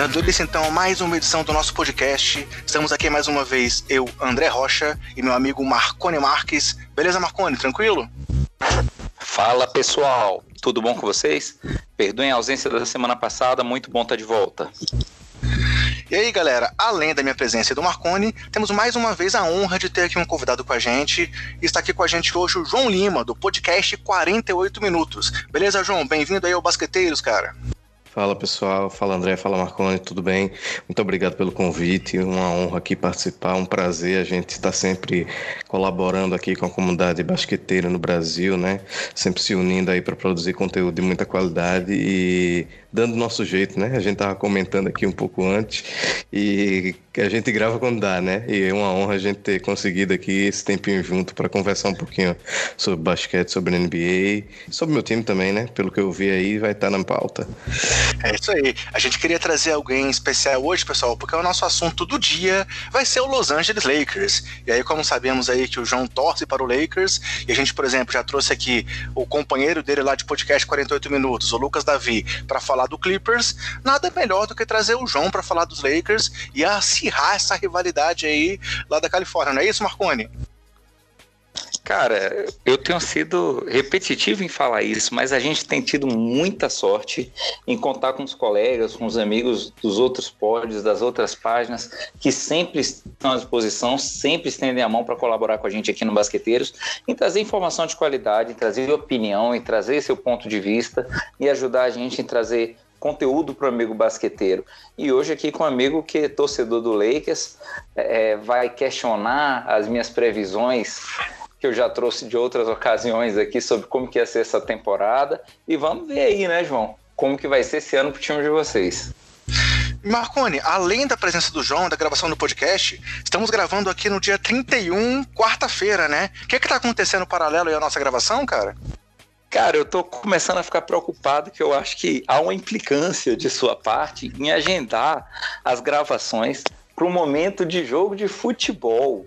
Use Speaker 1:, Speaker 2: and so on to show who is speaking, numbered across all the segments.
Speaker 1: Dando início então a mais uma edição do nosso podcast. Estamos aqui mais uma vez, eu, André Rocha, e meu amigo Marcone Marques. Beleza, Marcone? Tranquilo?
Speaker 2: Fala pessoal, tudo bom com vocês? Perdoem a ausência da semana passada, muito bom estar de volta.
Speaker 1: E aí, galera, além da minha presença e do Marcone, temos mais uma vez a honra de ter aqui um convidado com a gente. Está aqui com a gente hoje o João Lima, do podcast 48 Minutos. Beleza, João? Bem-vindo aí ao Basqueteiros, cara.
Speaker 3: Fala pessoal, fala André, fala Marconi, tudo bem? Muito obrigado pelo convite, uma honra aqui participar, um prazer a gente estar sempre colaborando aqui com a comunidade basqueteira no Brasil, né? Sempre se unindo aí para produzir conteúdo de muita qualidade e dando nosso jeito, né? A gente tava comentando aqui um pouco antes e a gente grava quando dá, né? E é uma honra a gente ter conseguido aqui esse tempinho junto para conversar um pouquinho sobre basquete, sobre NBA, sobre meu time também, né? Pelo que eu vi aí, vai estar tá na pauta.
Speaker 1: É isso aí. A gente queria trazer alguém especial hoje, pessoal, porque o nosso assunto do dia vai ser o Los Angeles Lakers. E aí, como sabemos aí que o João torce para o Lakers, e a gente, por exemplo, já trouxe aqui o companheiro dele lá de podcast 48 minutos, o Lucas Davi, para falar falar do Clippers, nada melhor do que trazer o João para falar dos Lakers e acirrar essa rivalidade aí lá da Califórnia, não é isso, Marconi?
Speaker 2: Cara, eu tenho sido repetitivo em falar isso, mas a gente tem tido muita sorte em contar com os colegas, com os amigos dos outros pódios, das outras páginas, que sempre estão à disposição, sempre estendem a mão para colaborar com a gente aqui no Basqueteiros, em trazer informação de qualidade, em trazer opinião, em trazer seu ponto de vista e ajudar a gente em trazer conteúdo para o amigo basqueteiro. E hoje aqui com um amigo que é torcedor do Lakers, é, vai questionar as minhas previsões que eu já trouxe de outras ocasiões aqui sobre como que ia ser essa temporada. E vamos ver aí, né, João? Como que vai ser esse ano pro time de vocês.
Speaker 1: Marcone, além da presença do João, da gravação do podcast, estamos gravando aqui no dia 31, quarta-feira, né? O que é que tá acontecendo paralelo aí à nossa gravação, cara?
Speaker 2: Cara, eu tô começando a ficar preocupado que eu acho que há uma implicância de sua parte em agendar as gravações para um momento de jogo de futebol.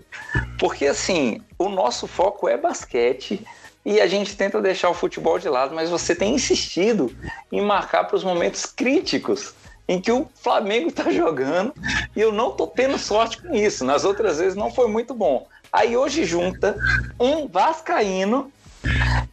Speaker 2: Porque assim, o nosso foco é basquete e a gente tenta deixar o futebol de lado, mas você tem insistido em marcar para os momentos críticos em que o Flamengo está jogando e eu não tô tendo sorte com isso. Nas outras vezes não foi muito bom. Aí hoje junta um vascaíno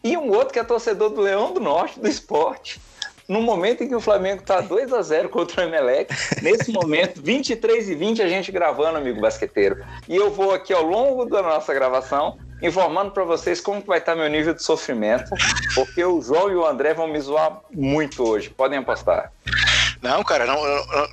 Speaker 2: e um outro que é torcedor do Leão do Norte do esporte no momento em que o Flamengo está 2 a 0 contra o Emelec, nesse momento, 23 e 20, a gente gravando, amigo basqueteiro. E eu vou aqui ao longo da nossa gravação informando para vocês como vai estar tá meu nível de sofrimento, porque o João e o André vão me zoar muito hoje, podem apostar.
Speaker 1: Não, cara, não,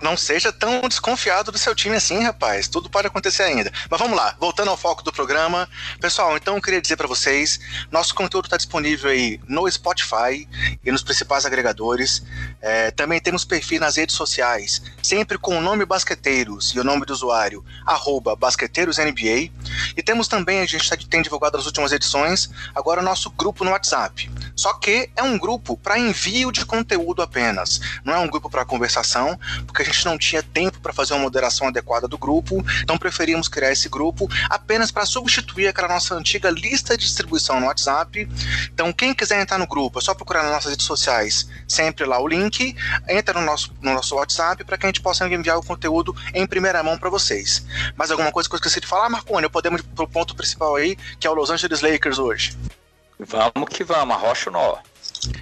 Speaker 1: não seja tão desconfiado do seu time assim, rapaz. Tudo pode acontecer ainda. Mas vamos lá, voltando ao foco do programa. Pessoal, então eu queria dizer para vocês: nosso conteúdo está disponível aí no Spotify e nos principais agregadores. É, também temos perfil nas redes sociais, sempre com o nome Basqueteiros e o nome do usuário, arroba BasqueteirosNBA. E temos também, a gente tá, tem divulgado nas últimas edições, agora o nosso grupo no WhatsApp. Só que é um grupo para envio de conteúdo apenas, não é um grupo para conversação, porque a gente não tinha tempo para fazer uma moderação adequada do grupo, então preferimos criar esse grupo apenas para substituir aquela nossa antiga lista de distribuição no WhatsApp. Então, quem quiser entrar no grupo, é só procurar nas nossas redes sociais, sempre lá o link, entra no nosso, no nosso WhatsApp para que a gente possa enviar o conteúdo em primeira mão para vocês. Mais alguma coisa que eu esqueci de falar, Marconi? Podemos ir pro ponto principal aí, que é o Los Angeles Lakers hoje.
Speaker 2: Vamos que vamos, arrocha o nó.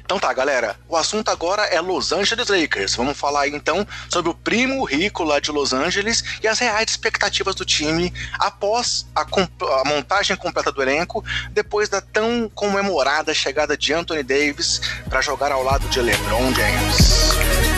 Speaker 1: Então tá, galera. O assunto agora é Los Angeles Lakers. Vamos falar então sobre o primo rico lá de Los Angeles e as reais expectativas do time após a, a montagem completa do elenco, depois da tão comemorada chegada de Anthony Davis para jogar ao lado de LeBron James.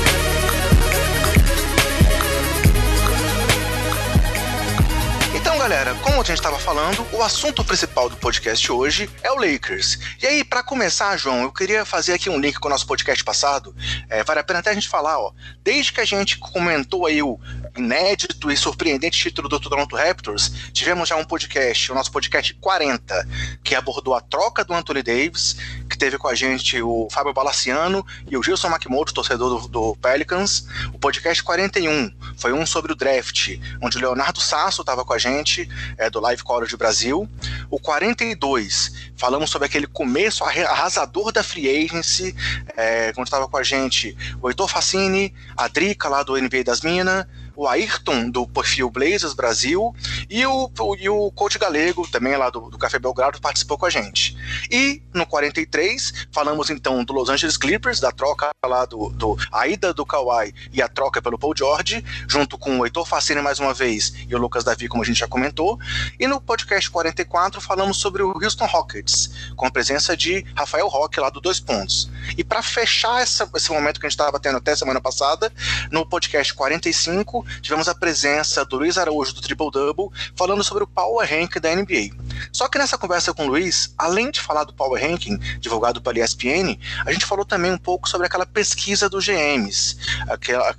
Speaker 1: Galera, como a gente estava falando, o assunto principal do podcast hoje é o Lakers. E aí, para começar, João, eu queria fazer aqui um link com o nosso podcast passado. É, vale a pena até a gente falar, ó. Desde que a gente comentou aí o inédito e surpreendente título do Toronto Raptors, tivemos já um podcast, o nosso podcast 40, que abordou a troca do Anthony Davis, que teve com a gente o Fábio Balaciano e o Gilson Makimoto, torcedor do, do Pelicans. O podcast 41 foi um sobre o draft, onde o Leonardo Sasso estava com a gente, é, do Live College Brasil. O 42, falamos sobre aquele começo arrasador da Free Agency, é, onde estava com a gente o Heitor Facini, a Drica lá do NBA das Minas, o Ayrton, do perfil Blazers Brasil, e o, e o coach galego, também lá do, do Café Belgrado, participou com a gente. E no 43, falamos então do Los Angeles Clippers, da troca lá do, do a ida do Kawhi e a troca pelo Paul George, junto com o Heitor Facine mais uma vez e o Lucas Davi, como a gente já comentou. E no podcast 44, falamos sobre o Houston Rockets, com a presença de Rafael Roque lá do Dois Pontos. E para fechar essa, esse momento que a gente estava tendo até semana passada, no podcast 45, tivemos a presença do Luiz Araújo do Triple Double falando sobre o Power Ranking da NBA. Só que nessa conversa com o Luiz, além de falar do Power Ranking divulgado pela ESPN, a gente falou também um pouco sobre aquela pesquisa dos GMs, aquela,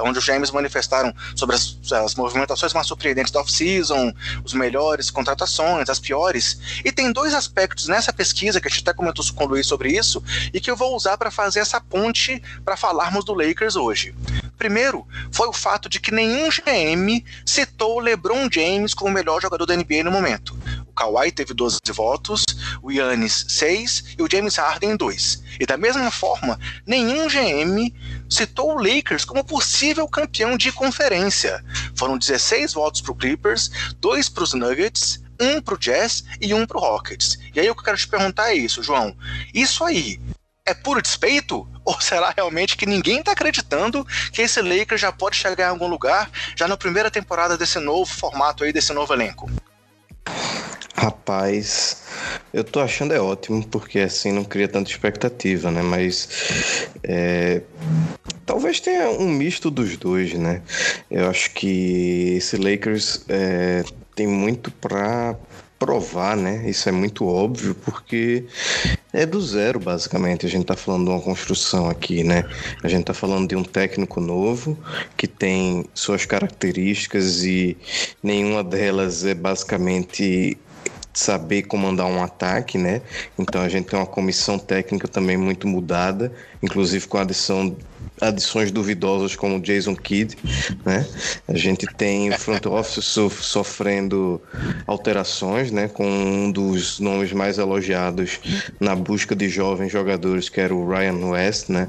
Speaker 1: onde os GMs manifestaram sobre as, as movimentações mais surpreendentes da off-season, os melhores contratações, as piores. E tem dois aspectos nessa pesquisa que a gente até comentou com o Luiz sobre isso e que eu vou usar para fazer essa ponte para falarmos do Lakers hoje. Primeiro, foi o fato de que nenhum GM citou LeBron James como o melhor jogador da NBA no momento. O Kawhi teve 12 votos, o Yannis 6 e o James Harden 2. E da mesma forma, nenhum GM citou o Lakers como possível campeão de conferência. Foram 16 votos para o Clippers, 2 para os Nuggets, um para o Jazz e um para o Rockets. E aí o que eu quero te perguntar é isso, João. Isso aí é puro despeito? Ou será realmente que ninguém está acreditando que esse Lakers já pode chegar em algum lugar já na primeira temporada desse novo formato aí, desse novo elenco?
Speaker 3: Rapaz, eu tô achando é ótimo, porque assim não cria tanta expectativa, né? Mas é, talvez tenha um misto dos dois, né? Eu acho que esse Lakers é, tem muito para provar, né? Isso é muito óbvio, porque é do zero, basicamente. A gente tá falando de uma construção aqui, né? A gente tá falando de um técnico novo que tem suas características e nenhuma delas é basicamente saber comandar um ataque, né? Então a gente tem uma comissão técnica também muito mudada, inclusive com a adição adições duvidosas como Jason Kidd, né? A gente tem o front office sofrendo alterações, né? Com um dos nomes mais elogiados na busca de jovens jogadores, que era o Ryan West, né?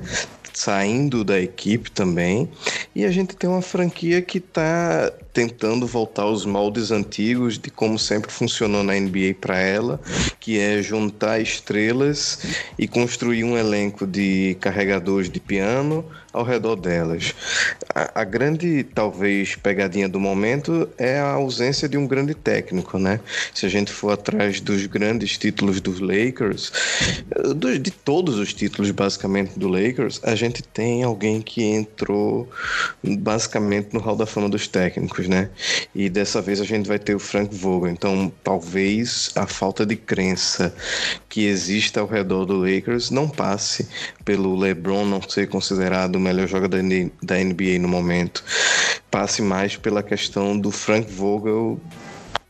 Speaker 3: saindo da equipe também. E a gente tem uma franquia que está tentando voltar aos moldes antigos de como sempre funcionou na NBA para ela, que é juntar estrelas e construir um elenco de carregadores de piano ao redor delas. A, a, grande, talvez, pegadinha do momento é a ausência de um grande técnico, né? Se a gente for atrás dos grandes títulos dos Lakers, de todos os títulos, basicamente, do Lakers, a gente tem alguém que entrou basicamente no hall da fama dos técnicos, né? E dessa vez a gente vai ter o Frank Vogel. Então, talvez a falta de crença que existe ao redor do Lakers não passe pelo LeBron não ser considerado melhor jogador da NBA no momento, passe mais pela questão do Frank Vogel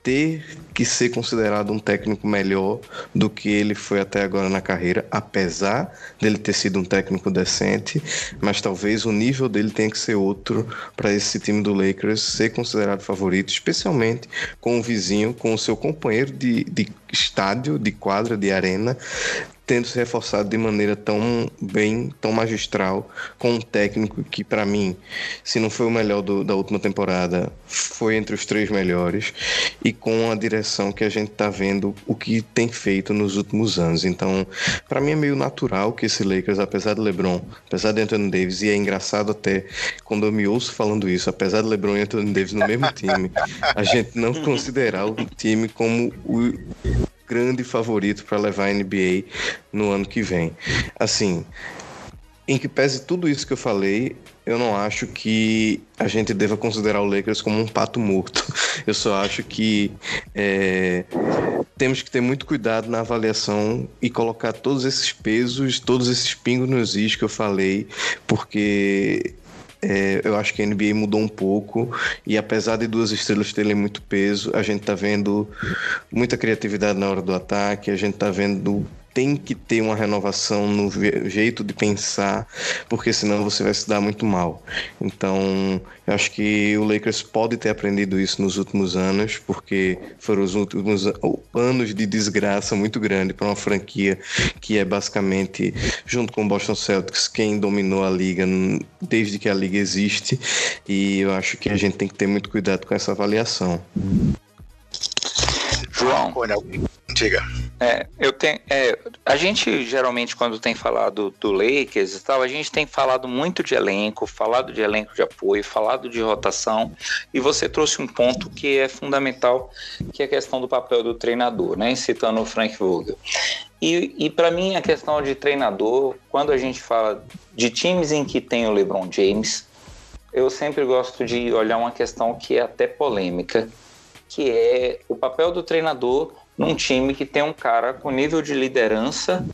Speaker 3: ter que ser considerado um técnico melhor do que ele foi até agora na carreira, apesar dele ter sido um técnico decente, mas talvez o nível dele tenha que ser outro para esse time do Lakers ser considerado favorito, especialmente com o vizinho, com o seu companheiro de, de estádio, de quadra, de arena, tendo se reforçado de maneira tão bem, tão magistral, com um técnico que, para mim, se não foi o melhor do, da última temporada, foi entre os três melhores, e com a direção que a gente está vendo o que tem feito nos últimos anos. Então, para mim é meio natural que esse Lakers, apesar de LeBron, apesar de Anthony Davis, e é engraçado até quando eu me ouço falando isso, apesar de LeBron e Anthony Davis no mesmo time, a gente não considerar o time como o grande favorito para levar a NBA no ano que vem. Assim, em que pese tudo isso que eu falei, eu não acho que a gente deva considerar o Lakers como um pato morto. Eu só acho que é, temos que ter muito cuidado na avaliação e colocar todos esses pesos, todos esses pingos nos is que eu falei, porque é, eu acho que a NBA mudou um pouco e apesar de duas estrelas terem muito peso, a gente tá vendo muita criatividade na hora do ataque, a gente tá vendo tem que ter uma renovação no jeito de pensar, porque senão você vai se dar muito mal. Então, eu acho que o Lakers pode ter aprendido isso nos últimos anos, porque foram os últimos anos de desgraça muito grande para uma franquia que é basicamente, junto com o Boston Celtics, quem dominou a liga desde que a liga existe. E eu acho que a gente tem que ter muito cuidado com essa avaliação.
Speaker 2: João. Diga. É, eu tenho. É, a gente geralmente, quando tem falado do Lakers e tal, a gente tem falado muito de elenco, falado de elenco de apoio, falado de rotação, e você trouxe um ponto que é fundamental, que é a questão do papel do treinador, né? Citando o Frank Vogel. E, e para mim, a questão de treinador, quando a gente fala de times em que tem o LeBron James, eu sempre gosto de olhar uma questão que é até polêmica, que é o papel do treinador num time que tem um cara com nível de liderança,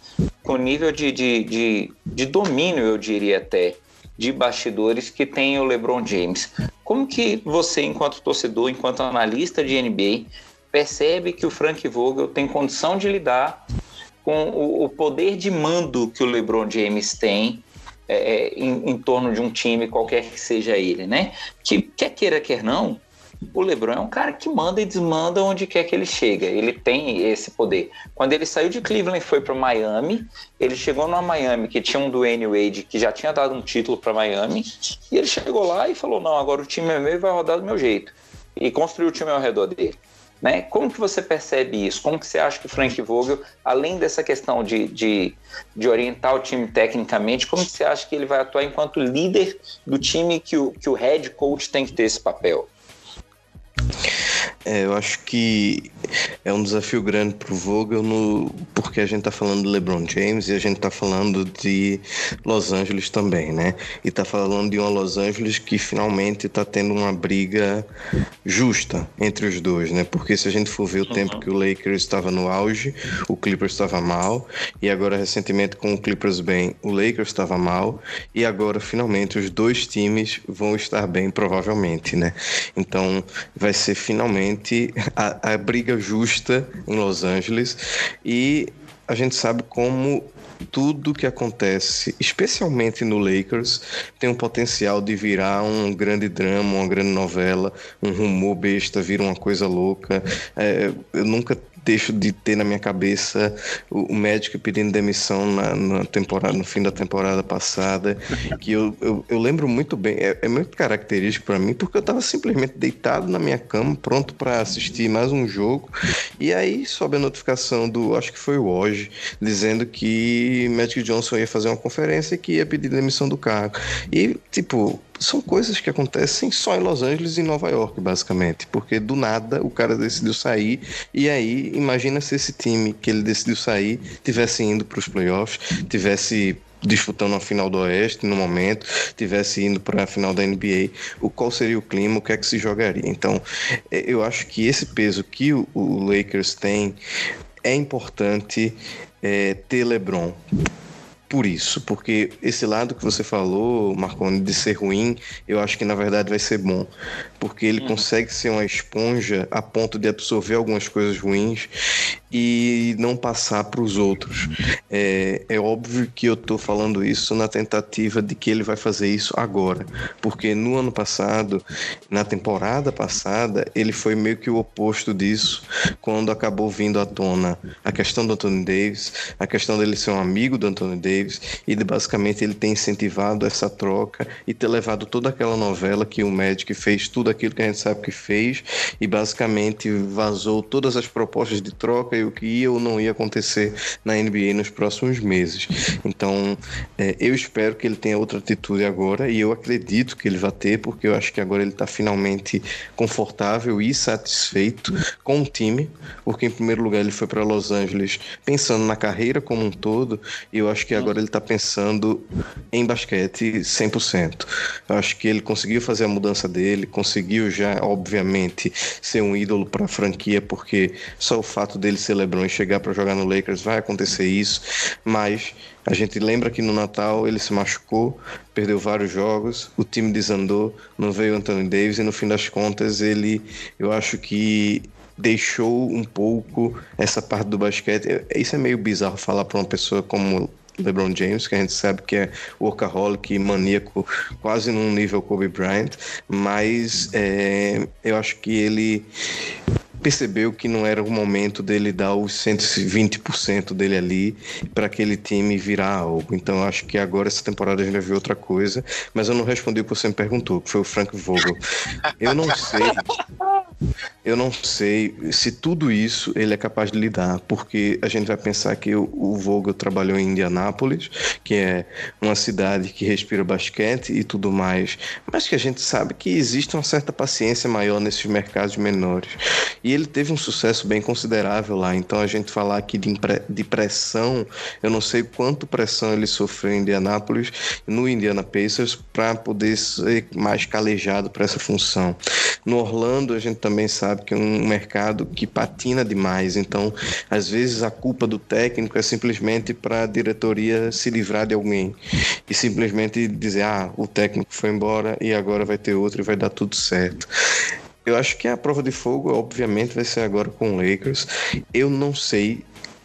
Speaker 2: com nível de, de, de, de domínio, eu diria até, de bastidores que tem o LeBron James. Como que você, enquanto torcedor, enquanto analista de NBA, percebe que o Frank Vogel tem condição de lidar com o, o poder de mando que o LeBron James tem é, é em, em, torno de um time, qualquer que seja ele, né? Que quer queira, quer não, o LeBron é um cara que manda e desmanda onde quer que ele chega. Ele tem esse poder. Quando ele saiu de Cleveland e foi para Miami, ele chegou numa Miami que tinha um Dwayne Wade que já tinha dado um título para Miami, e ele chegou lá e falou: "Não, agora o time é meu e vai rodar do meu jeito". E construiu o time ao redor dele. Né? Como que você percebe isso? Como que você acha que o Frank Vogel, além dessa questão de, de, de orientar o time tecnicamente, como que você acha que ele vai atuar enquanto líder do time que o, que o head coach tem que ter esse papel?
Speaker 3: É, eu acho que é um desafio grande para o Vogel, no, porque a gente está falando de LeBron James e a gente está falando de Los Angeles também, né? E está falando de uma Los Angeles que finalmente está tendo uma briga justa entre os dois, né? Porque se a gente for ver o uhum. tempo que o Lakers estava no auge, o Clippers estava mal, e agora recentemente com o Clippers bem, o Lakers estava mal, e agora finalmente os dois times vão estar bem, provavelmente, né? Então vai ser finalmente a, a briga justa em Los Angeles e a gente sabe como tudo que acontece, especialmente no Lakers, tem um potencial de virar um grande drama, uma grande novela, um rumor besta, vira uma coisa louca. É, eu nunca deixo de ter na minha cabeça o, o Magic pedindo demissão na, na, temporada, no fim da temporada passada, que eu, eu, eu lembro muito bem, é, é muito característico para mim, porque eu estava simplesmente deitado na minha cama, pronto para assistir mais um jogo, e aí sobe a notificação do, acho que foi o hoje, dizendo que Magic Johnson ia fazer uma conferência e que ia pedir demissão do cargo. E, tipo, são coisas que acontecem só em Los Angeles e Nova York, basicamente, porque do nada o cara decidiu sair e aí imagina se esse time que ele decidiu sair tivesse indo para os playoffs, tivesse disputando a final do Oeste no momento, tivesse indo para a final da NBA, o qual seria o clima, o que é que se jogaria. Então, é, eu acho que esse peso que o, Lakers tem é importante é, ter LeBron por isso, porque esse lado que você falou, Marconi, de ser ruim, eu acho que na verdade vai ser bom, porque ele uhum. consegue ser uma esponja a ponto de absorver algumas coisas ruins e não passar para os outros. É, é óbvio que eu estou falando isso na tentativa de que ele vai fazer isso agora, porque no ano passado, na temporada passada, ele foi meio que o oposto disso, quando acabou vindo à tona a questão do Anthony Davis, a questão dele ser um amigo do Anthony Davis, e de, basicamente ele ter incentivado essa troca e ter levado toda aquela novela que o Magic fez tudo aquilo que a gente sabe que fez e basicamente vazou todas as propostas de troca o que ia ou não ia acontecer na NBA nos próximos meses. Então, é, eu espero que ele tenha outra atitude agora e eu acredito que ele vai ter, porque eu acho que agora ele está finalmente confortável e satisfeito com o time, porque em primeiro lugar ele foi para Los Angeles pensando na carreira como um todo e eu acho que agora ele está pensando em basquete 100%. Eu acho que ele conseguiu fazer a mudança dele, conseguiu já, obviamente, ser um ídolo para a franquia, porque só o fato dele ser LeBron e chegar para jogar no Lakers vai acontecer isso, mas a gente lembra que no Natal ele se machucou, perdeu vários jogos, o time desandou, não veio Anthony Davis e no fim das contas ele, eu acho que deixou um pouco essa parte do basquete. Isso é meio bizarro falar para uma pessoa como LeBron James, que a gente sabe que é workaholic e maníaco, quase num nível Kobe Bryant, mas é, eu acho que ele percebeu que não era o momento dele dar os 120% dele ali para aquele time virar algo. Então acho que agora essa temporada a gente vai ver outra coisa, mas eu não respondi o que você me perguntou, que foi o Frank Vogel. Eu não sei eu não sei se tudo isso ele é capaz de lidar, porque a gente vai pensar que o, Vogel trabalhou em Indianápolis, que é uma cidade que respira basquete e tudo mais, mas que a gente sabe que existe uma certa paciência maior nesses mercados menores. E ele teve um sucesso bem considerável lá, então a gente falar aqui de, de pressão, eu não sei quanto pressão ele sofreu em Indianápolis, no Indiana Pacers, para poder ser mais calejado para essa função. No Orlando, a gente também sabe que é um mercado que patina demais, então às vezes a culpa do técnico é simplesmente para a diretoria se livrar de alguém e simplesmente dizer: ah, o técnico foi embora e agora vai ter outro e vai dar tudo certo. Eu acho que a prova de fogo, obviamente, vai ser agora com o Lakers. Eu não sei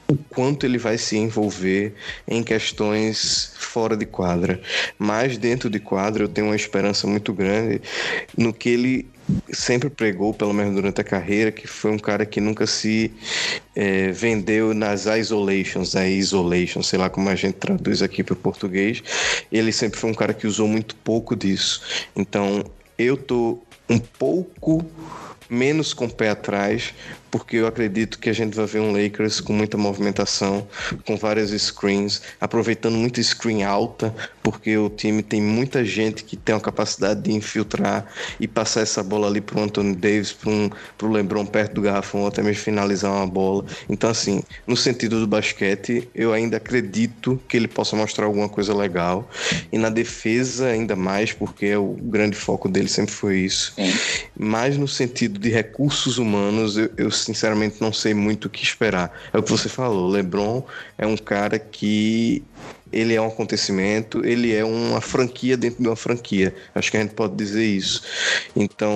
Speaker 3: o quanto ele vai se envolver em questões fora de quadra. Mas dentro de quadra eu tenho uma esperança muito grande no que ele sempre pregou, pelo menos durante a carreira, que foi um cara que nunca se é, vendeu nas isolations, a isolation, sei lá como a gente traduz aqui para o português. Ele sempre foi um cara que usou muito pouco disso. Então eu tô um pouco menos com o pé atrás porque eu acredito que a gente vai ver um Lakers com muita movimentação, com várias screens, aproveitando muito screen alta, porque o time tem muita gente que tem a capacidade de infiltrar e passar essa bola ali para o Anthony Davis, para um, o LeBron perto do garrafão, ou até mesmo finalizar uma bola. Então, assim, no sentido do basquete, eu ainda acredito que ele possa mostrar alguma coisa legal. E na defesa, ainda mais, porque o grande foco dele sempre foi isso. Mas no sentido de recursos humanos, eu, eu sinceramente não sei muito o que esperar. É o que você falou, LeBron é um cara que ele é um acontecimento, ele é uma franquia dentro de uma franquia. Acho que a gente pode dizer isso. Então,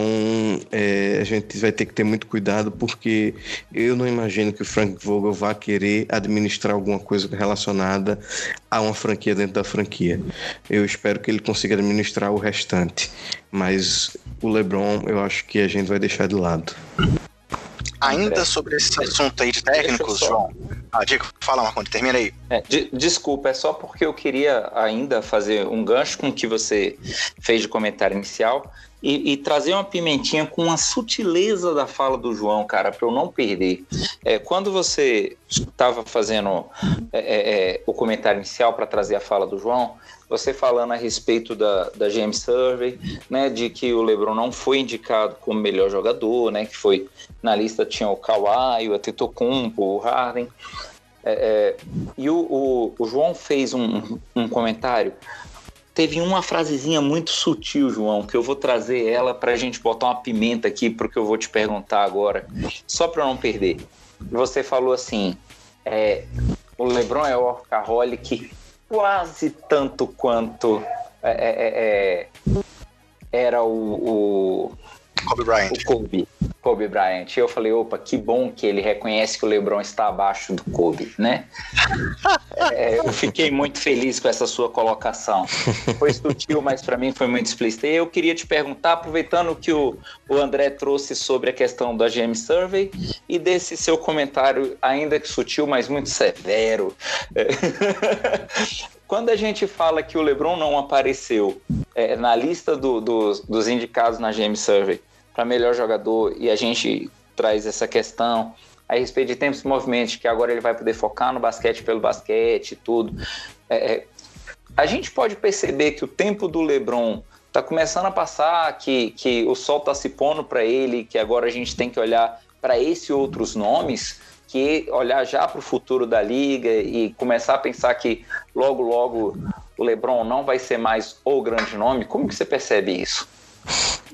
Speaker 3: é, a gente vai ter que ter muito cuidado, porque eu não imagino que o Frank Vogel vá querer administrar alguma coisa relacionada a uma franquia dentro da franquia. Eu espero que ele consiga administrar o restante. Mas o LeBron, eu acho que a gente vai deixar de lado.
Speaker 1: Ainda sobre esse assunto aí de técnicos, João. Ah, Diego, fala, Marconi, termina aí.
Speaker 2: É, de, desculpa, é só porque eu queria ainda fazer um gancho com o que você fez de comentário inicial e, e trazer uma pimentinha com uma sutileza da fala do João, cara, para eu não perder. É, quando você estava fazendo é, é, é, o comentário inicial para trazer a fala do João, você falando a respeito da, da GM Survey, né, de que o LeBron não foi indicado como melhor jogador, né, que foi na lista tinha o Kawhi, o Atetokounmpo, o Harden. É, é, e o, o, o, João fez um, um comentário. Teve uma frasezinha muito sutil, João, que eu vou trazer ela para a gente botar uma pimenta aqui para o que eu vou te perguntar agora, só para não perder. Você falou assim: é, o LeBron é workaholic quase tanto quanto é, é, é, é era o, o
Speaker 1: Kobe Bryant.
Speaker 2: O Kobe. Kobe Bryant. Eu falei, opa, que bom que ele reconhece que o LeBron está abaixo do Kobe, né? é, eu fiquei muito feliz com essa sua colocação. Foi sutil, mas para mim foi muito explícito. E eu queria te perguntar, aproveitando que o, o André trouxe sobre a questão da GM Survey e desse seu comentário, ainda que sutil, mas muito severo. Quando a gente fala que o LeBron não apareceu é, na lista do, do, dos indicados na GM Survey, para melhor jogador e a gente traz essa questão a respeito de tempos e movimentos, que agora ele vai poder focar no basquete pelo basquete e tudo. É, é, a gente pode perceber que o tempo do LeBron está começando a passar, que, que o sol está se pondo para ele, que agora a gente tem que olhar para esses outros nomes, que olhar já para o futuro da liga e começar a pensar que logo, logo o LeBron não vai ser mais o grande nome. Como que você percebe isso?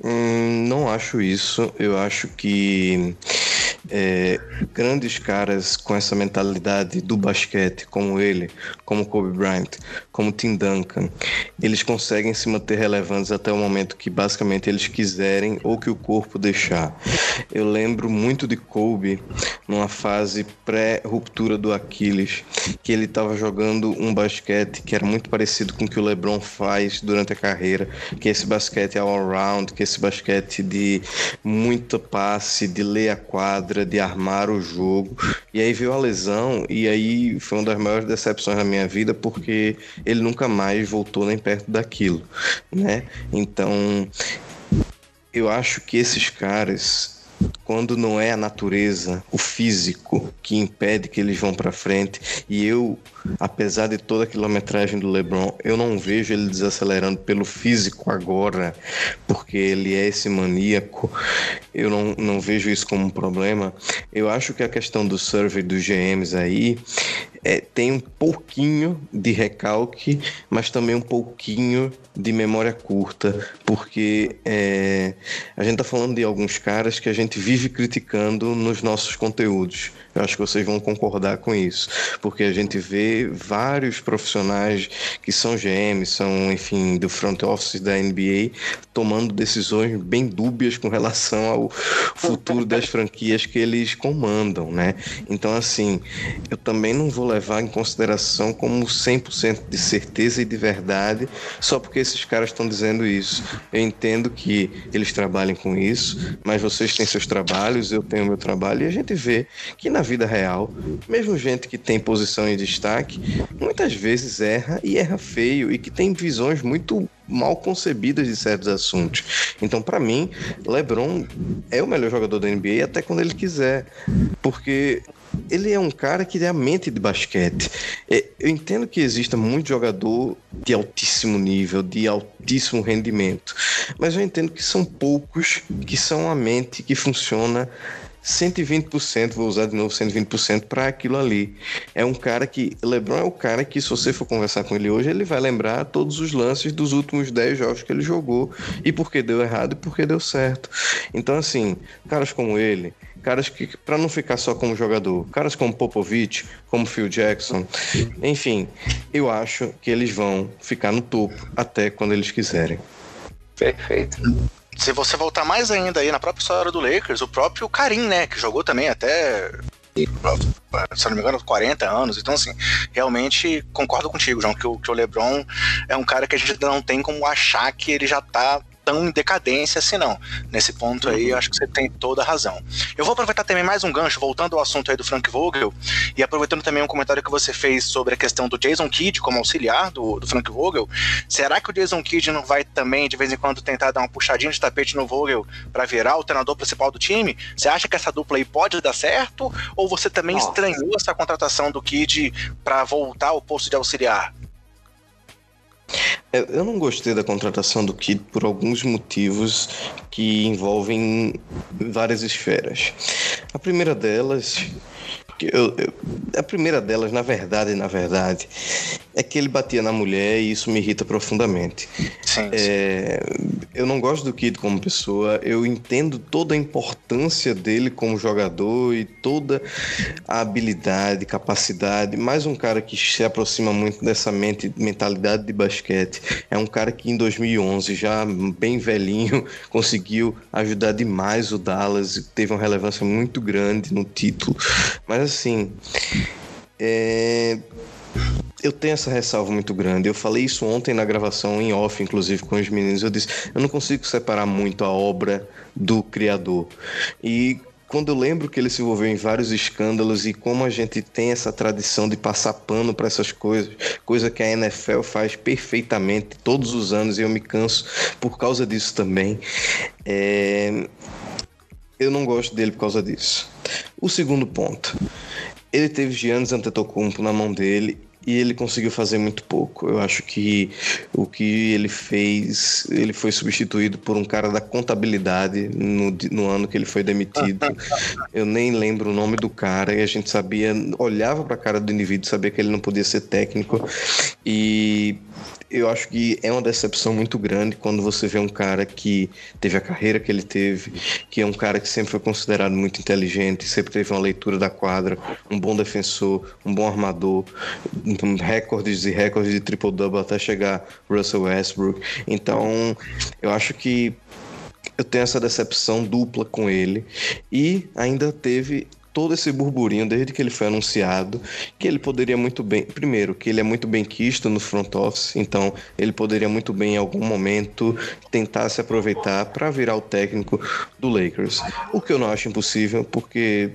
Speaker 3: Hum, não acho isso. Eu acho que é, grandes caras com essa mentalidade do basquete, como ele, como Kobe Bryant, como Tim Duncan, eles conseguem se manter relevantes até o momento que basicamente eles quiserem ou que o corpo deixar. Eu lembro muito de Kobe numa fase pré-ruptura do Aquiles, que ele estava jogando um basquete que era muito parecido com o que o LeBron faz durante a carreira, que é esse basquete all-around, que é esse basquete de muita passe, de ler a quadra, de armar o jogo. E aí veio a lesão, e aí foi uma das maiores decepções da minha vida, porque ele nunca mais voltou nem perto daquilo, né? Então, eu acho que esses caras quando não é a natureza, o físico que impede que eles vão para frente. E eu, apesar de toda a quilometragem do LeBron, eu não vejo ele desacelerando pelo físico agora, porque ele é esse maníaco. Eu não, não vejo isso como um problema. Eu acho que a questão do survey dos GMs aí é, tem um pouquinho de recalque, mas também um pouquinho de memória curta, porque é, a gente está falando de alguns caras que a gente vive criticando nos nossos conteúdos. Eu acho que vocês vão concordar com isso, porque a gente vê vários profissionais que são GM, são, enfim, do front office da NBA, tomando decisões bem dúbias com relação ao futuro das franquias que eles comandam, né? Então, assim, eu também não vou levar em consideração como 100% de certeza e de verdade só porque esses caras estão dizendo isso. Eu entendo que eles trabalhem com isso, mas vocês têm seus trabalhos, eu tenho meu trabalho, e a gente vê que na vida real, mesmo gente que tem posição em destaque, muitas vezes erra e erra feio e que tem visões muito mal concebidas de certos assuntos. Então, para mim, LeBron é o melhor jogador da NBA até quando ele quiser, porque ele é um cara que é a mente de basquete. É, eu entendo que exista muito jogador de altíssimo nível, de altíssimo rendimento, mas eu entendo que são poucos que são a mente que funciona 120%, vou usar de novo 120% para aquilo ali. É um cara que. LeBron é o cara que, se você for conversar com ele hoje, ele vai lembrar todos os lances dos últimos 10 jogos que ele jogou e por que deu errado e por que deu certo. Então, assim, caras como ele, caras que, para não ficar só como jogador, caras como Popovich, como Phil Jackson, enfim, eu acho que eles vão ficar no topo até quando eles quiserem.
Speaker 2: Perfeito
Speaker 1: se você voltar mais ainda aí na própria história do Lakers, o próprio Karim, né, que jogou também até se não me engano, 40 anos. Então, assim, realmente concordo contigo, João, que o, que o LeBron é um cara que a gente não tem como achar que ele já tá tão em decadência assim, não. Nesse ponto aí, eu acho que você tem toda a razão. Eu vou aproveitar também mais um gancho, voltando ao assunto aí do Frank Vogel, e aproveitando também um comentário que você fez sobre a questão do Jason Kidd como auxiliar do, do Frank Vogel. Será que o Jason Kidd não vai também, de vez em quando, tentar dar uma puxadinha de tapete no Vogel para virar o treinador principal do time? Você acha que essa dupla aí pode dar certo? Ou você também Nossa. estranhou essa contratação do Kidd para voltar ao posto de auxiliar?
Speaker 3: É, eu não gostei da contratação do Kid por alguns motivos que envolvem várias esferas. A primeira delas eu, eu, a primeira delas, na verdade, na verdade, é que ele batia na mulher e isso me irrita profundamente. Sim, é, eu não gosto do Kid como pessoa, eu entendo toda a importância dele como jogador e toda a habilidade, capacidade. Mais um cara que se aproxima muito dessa mente, mentalidade de basquete. É um cara que em 2011, já bem velhinho, conseguiu ajudar demais o Dallas, teve uma relevância muito grande no título. Mas assim, é, eu tenho essa ressalva muito grande. Eu falei isso ontem na gravação em off, inclusive com os meninos. Eu disse: eu não consigo separar muito a obra do criador. E quando eu lembro que ele se envolveu em vários escândalos e como a gente tem essa tradição de passar pano para essas coisas, coisa que a NFL faz perfeitamente todos os anos e eu me canso por causa disso também. É... Eu não gosto dele por causa disso. O segundo ponto. Ele teve Giannis Antetokounmpo na mão dele e ele conseguiu fazer muito pouco. Eu acho que o que ele fez, ele foi substituído por um cara da contabilidade no, no ano que ele foi demitido. Eu nem lembro o nome do cara e a gente sabia, olhava para a cara do indivíduo, sabia que ele não podia ser técnico e eu acho que é uma decepção muito grande quando você vê um cara que teve a carreira que ele teve, que é um cara que sempre foi considerado muito inteligente, sempre teve uma leitura da quadra, um bom defensor, um bom armador, recordes e recordes de triple-double até chegar Russell Westbrook. Então, eu acho que eu tenho essa decepção dupla com ele e ainda teve todo esse burburinho desde que ele foi anunciado, que ele poderia muito bem, primeiro, que ele é muito bem quisto no front office, então ele poderia muito bem em algum momento tentar se aproveitar para virar o técnico do Lakers. O que eu não acho impossível, porque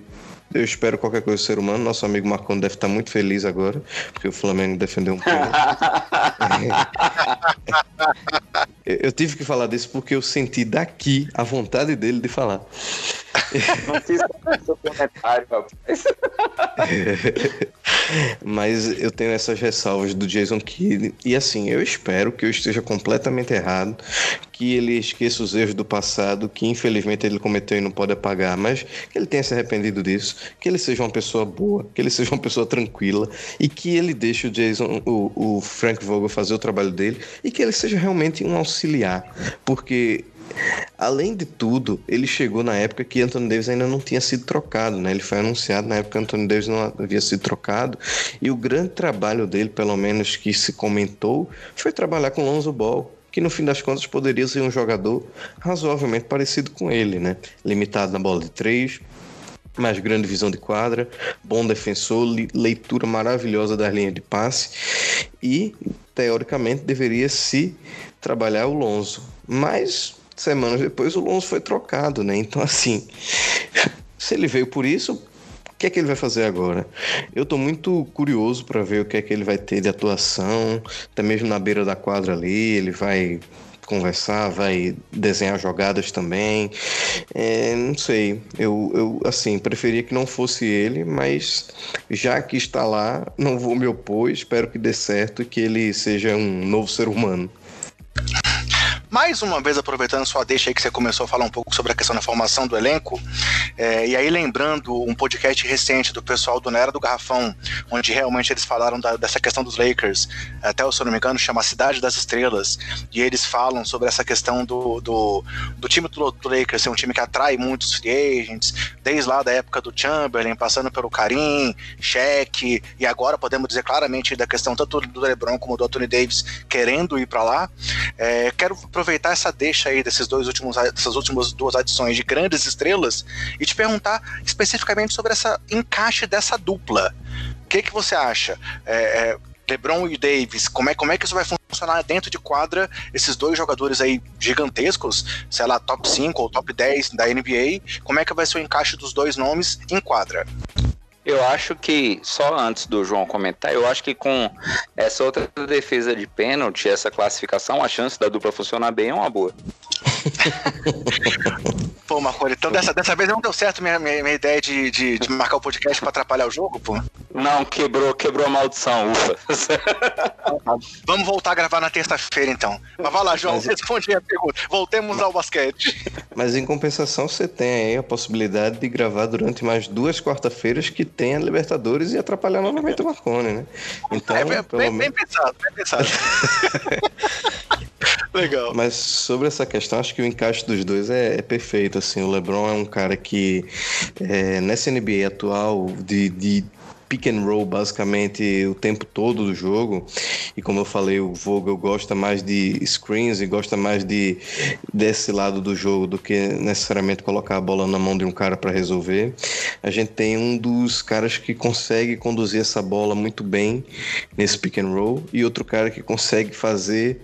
Speaker 3: eu espero qualquer coisa do ser humano. Nosso amigo Marcon deve estar muito feliz agora, porque o Flamengo defendeu um pouco. eu tive que falar disso porque eu senti daqui a vontade dele de falar. Não fiz seu comentário, rapaz. Mas eu tenho essas ressalvas do Jason Kidd. E assim, eu espero que eu esteja completamente errado, que ele esqueça os erros do passado, que infelizmente ele cometeu e não pode apagar, mas que ele tenha se arrependido disso, que ele seja uma pessoa boa, que ele seja uma pessoa tranquila e que ele deixe o Jason, o, o Frank Vogel fazer o trabalho dele e que ele seja realmente um auxiliar, porque Além de tudo, ele chegou na época que Anthony Davis ainda não tinha sido trocado, né? Ele foi anunciado na época que Anthony Davis não havia sido trocado. E o grande trabalho dele, pelo menos que se comentou, foi trabalhar com Lonzo Ball, que no fim das contas poderia ser um jogador razoavelmente parecido com ele, né? Limitado na bola de três, mais grande visão de quadra, bom defensor, leitura maravilhosa das linhas de passe e teoricamente deveria se trabalhar o Lonzo. Mas semanas depois o Lonzo foi trocado, né? Então, assim, se ele veio por isso, o que é que ele vai fazer agora? Eu estou muito curioso para ver o que é que ele vai ter de atuação, até mesmo na beira da quadra ali, ele vai conversar, vai desenhar jogadas também. É, não sei, eu, eu assim, preferia que não fosse ele, mas já que está lá, não vou me opor, espero que dê certo e que ele seja um novo ser humano.
Speaker 1: Mais uma vez, aproveitando sua deixa aí que você começou a falar um pouco sobre a questão da formação do elenco, é, e aí lembrando um podcast recente do pessoal do Nera do Garrafão, onde realmente eles falaram da, dessa questão dos Lakers, até se eu não me engano chama Cidade das Estrelas, e eles falam sobre essa questão do, do, do time do, do, Lakers ser um time que atrai muitos free agents, desde lá da época do Chamberlain, passando pelo Karim, Shaq, e agora podemos dizer claramente da questão tanto do LeBron como do Anthony Davis querendo ir para lá. É, quero aproveitar essa deixa aí desses dois últimos, dessas últimas duas adições de grandes estrelas e te perguntar especificamente sobre essa encaixe dessa dupla. O que, que você acha? É, é, LeBron e Davis, como é, como é que isso vai funcionar dentro de quadra, esses dois jogadores aí gigantescos, sei lá, top 5 ou top 10 da NBA, como é que vai ser o encaixe dos dois nomes em quadra?
Speaker 2: Eu acho que, só antes do João comentar, eu acho que com essa outra defesa de pênalti, essa classificação, a chance da dupla funcionar bem é uma boa.
Speaker 1: pô, Marconi, então dessa, dessa vez não deu certo minha, minha, minha ideia de, de, de, marcar o podcast pra atrapalhar o jogo, pô?
Speaker 2: Não, quebrou, quebrou a maldição, ufa.
Speaker 1: Vamos voltar a gravar na terça-feira, então. Mas vai lá, João, Mas... responde a pergunta. Voltemos ao basquete.
Speaker 3: Mas em compensação, você tem aí a possibilidade de gravar durante mais duas quarta-feiras que tem a Libertadores e atrapalhar novamente o Marconi, né?
Speaker 1: Então, é, bem, bem, bem pensado, bem pensado. Legal.
Speaker 3: Mas sobre essa questão, acho que o encaixe dos dois é, é perfeito. Assim, o LeBron é um cara que é, nessa NBA atual de, de pick and roll basicamente o tempo todo do jogo. E como eu falei, o Vogel gosta mais de screens e gosta mais de desse lado do jogo do que necessariamente colocar a bola na mão de um cara para resolver. A gente tem um dos caras que consegue conduzir essa bola muito bem nesse pick and roll e outro cara que consegue fazer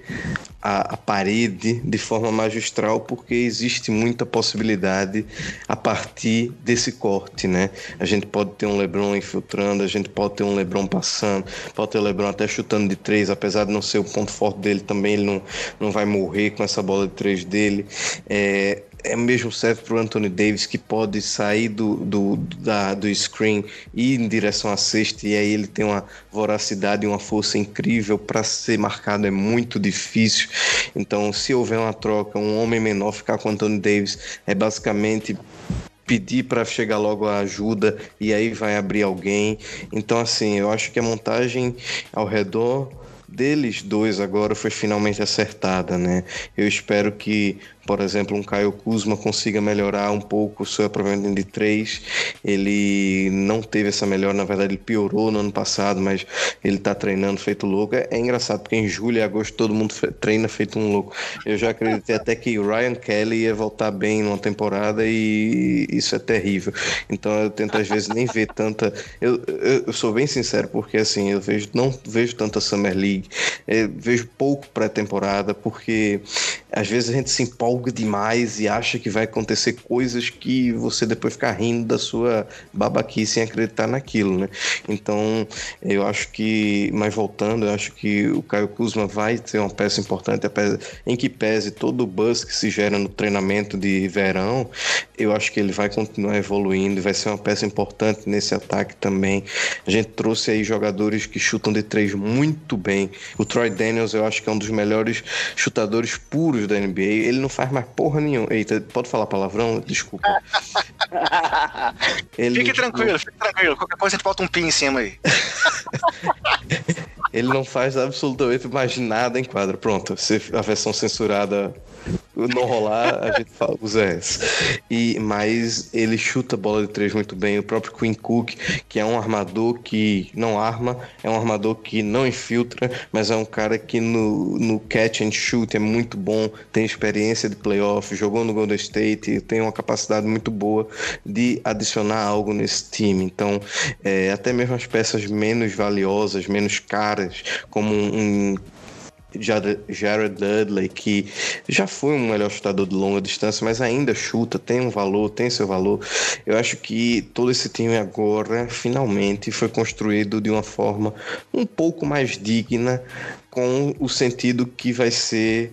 Speaker 3: a, a parede de forma magistral porque existe muita possibilidade a partir desse corte, né? A gente pode ter um LeBron infiltrando a gente pode ter um LeBron passando, pode ter o LeBron até chutando de três, apesar de não ser o ponto forte dele também, ele não, não vai morrer com essa bola de três dele. É, é mesmo serve para o Anthony Davis que pode sair do, do, da, do screen e ir em direção à cesta e aí ele tem uma voracidade e uma força incrível para ser marcado é muito difícil então se houver uma troca um homem menor ficar com o Anthony Davis é basicamente pedir para chegar logo a ajuda e aí vai abrir alguém. Então, assim, eu acho que a montagem ao redor deles dois agora foi finalmente acertada, né? Eu espero que por exemplo, um Caio Kuzma consiga melhorar um pouco o seu aproveitamento de três. Ele não teve essa melhora, na verdade, ele piorou no ano passado, mas ele tá treinando feito louco. É, é engraçado, porque em julho e agosto todo mundo treina feito um louco. Eu já acreditei até que o Ryan Kelly ia voltar bem numa temporada e isso é terrível. Então eu tento às vezes nem ver tanta. Eu, eu, eu sou bem sincero, porque assim, eu vejo, não vejo tanta Summer League, eu vejo pouco pré-temporada, porque às vezes a gente se empolga demais e acha que vai acontecer coisas que você depois fica rindo da sua babaquice sem acreditar naquilo, né? Então, eu acho que, mas voltando, eu acho que o Caio Kuzma vai ser uma peça importante, em que pese todo o buzz que se gera no treinamento de verão, eu acho que ele vai continuar evoluindo e vai ser uma peça importante nesse ataque também. A gente trouxe aí jogadores que chutam de três muito bem. O Troy Daniels, eu acho que é um dos melhores chutadores puros da NBA. Ele não faz mais porra nenhuma. Eita, pode falar palavrão? Desculpa.
Speaker 1: Ele fique tranquilo, fique tranquilo. Qualquer coisa a gente bota um pin em cima aí.
Speaker 3: Ele não faz absolutamente mais nada em quadro. Pronto, a versão censurada não rolar, a gente fala, usa essa. E, mas ele chuta a bola de três muito bem. O próprio Queen Cook, que é um armador que não arma, é um armador que não infiltra, mas é um cara que no, no catch and shoot é muito bom, tem experiência de playoff, jogou no Golden State, tem uma capacidade muito boa de adicionar algo nesse time. Então, é, até mesmo as peças menos valiosas, menos caras, como um Jared Dudley, que já foi um melhor chutador de longa distância, mas ainda chuta, tem um valor, tem seu valor. Eu acho que todo esse time agora, finalmente, foi construído de uma forma um pouco mais digna, com o sentido que vai ser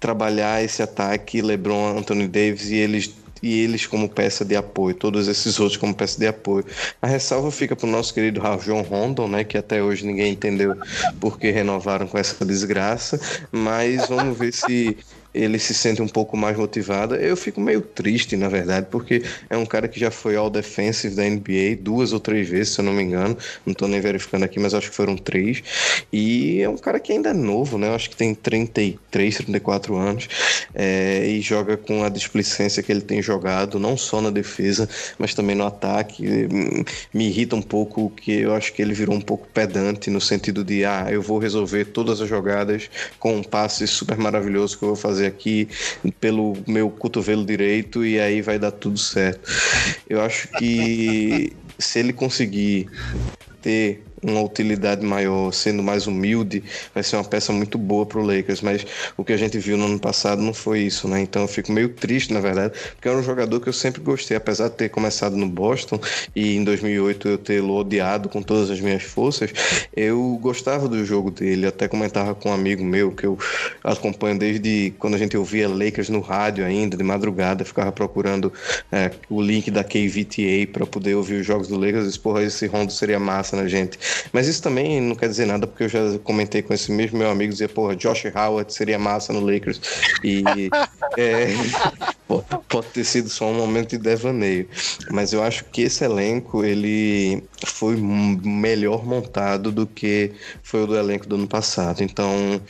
Speaker 3: trabalhar esse ataque LeBron, Anthony Davis e eles e eles como peça de apoio, todos esses outros como peça de apoio. A ressalva fica para o nosso querido Rajon Rondon, né, que até hoje ninguém entendeu por que renovaram com essa desgraça, mas vamos ver se ele se sente um pouco mais motivado. Eu fico meio triste, na verdade, porque é um cara que já foi All Defensive da NBA duas ou três vezes, se eu não me engano. Não estou nem verificando aqui, mas acho que foram três. E é um cara que ainda é novo, né? Eu acho que tem 33, 34 anos é, e joga com a displicência que ele tem jogado, não só na defesa, mas também no ataque. Me irrita um pouco que eu acho que ele virou um pouco pedante no sentido de, ah, eu vou resolver todas as jogadas com um passe super maravilhoso que eu vou fazer fazer aqui pelo meu cotovelo direito e aí vai dar tudo certo. Eu acho que se ele conseguir ter uma utilidade maior, sendo mais humilde, vai ser uma peça muito boa para o Lakers. Mas o que a gente viu no ano passado não foi isso, né? Então eu fico meio triste, na verdade, porque era um jogador que eu sempre gostei, apesar de ter começado no Boston e em 2008 eu tê-lo odiado com todas as minhas forças. Eu gostava do jogo dele, até comentava com um amigo meu que eu acompanho desde quando a gente ouvia Lakers no rádio ainda, de madrugada, ficava procurando é, o link da KVTA para poder ouvir os jogos do Lakers. E porra, esse rondo seria massa, né, gente? Mas isso também não quer dizer nada, porque eu já comentei com esse mesmo meu amigo, dizia, porra, Josh Howard seria massa no Lakers. E é, pode ter sido só um momento de devaneio. Mas eu acho que esse elenco, ele foi melhor montado do que foi o do elenco do ano passado. Então,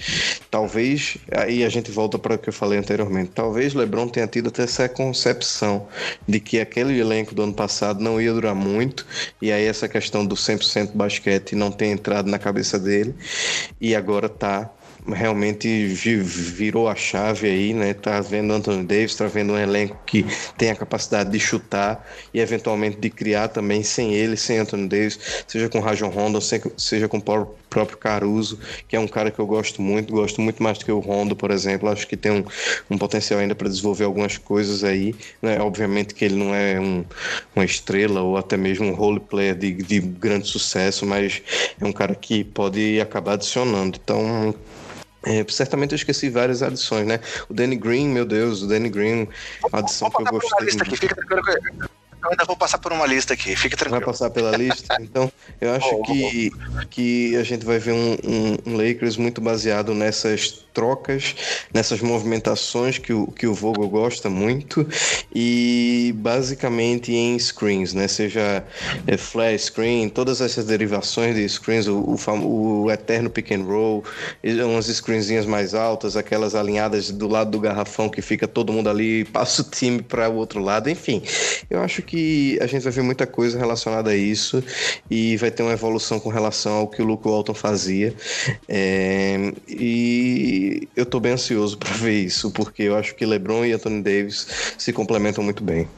Speaker 3: talvez, aí a gente volta para o que eu falei anteriormente, talvez LeBron tenha tido até essa concepção de que aquele elenco do ano passado não ia durar muito, e aí essa questão do 100% basquete não tem entrado na cabeça dele e agora tá realmente virou a chave aí, né? Tá vendo Anthony Davis, tá vendo um elenco que tem a capacidade de chutar e eventualmente de criar também sem ele, sem Anthony Davis, seja com Rajon Rondo, seja com o próprio Caruso, que é um cara que eu gosto muito, gosto muito mais do que o Rondo, por exemplo. Acho que tem um, um potencial ainda para desenvolver algumas coisas aí. Né? Obviamente que ele não é um, uma estrela ou até mesmo um role player de, de grande sucesso, mas é um cara que pode acabar adicionando. Então, é, certamente eu esqueci várias adições, né? O Danny Green, meu Deus, o Danny Green, a adição que eu gostei. Aqui, fica
Speaker 1: eu ainda vou passar por uma lista aqui, fique tranquilo.
Speaker 3: Vai passar pela lista? Então, eu acho que, que a gente vai ver um, um, um, Lakers muito baseado nessas trocas, nessas movimentações que o, que o Vogel gosta muito e basicamente em screens, né? Seja é, flare screen, todas essas derivações de screens, o, o, o eterno pick and roll, umas screenzinhas mais altas, aquelas alinhadas do lado do garrafão que fica todo mundo ali, passa o time para o outro lado, enfim. Eu acho que a gente vai ver muita coisa relacionada a isso e vai ter uma evolução com relação ao que o Luke Walton fazia. É, e eu tô bem ansioso para ver isso, porque eu acho que LeBron e Anthony Davis se complementam muito bem.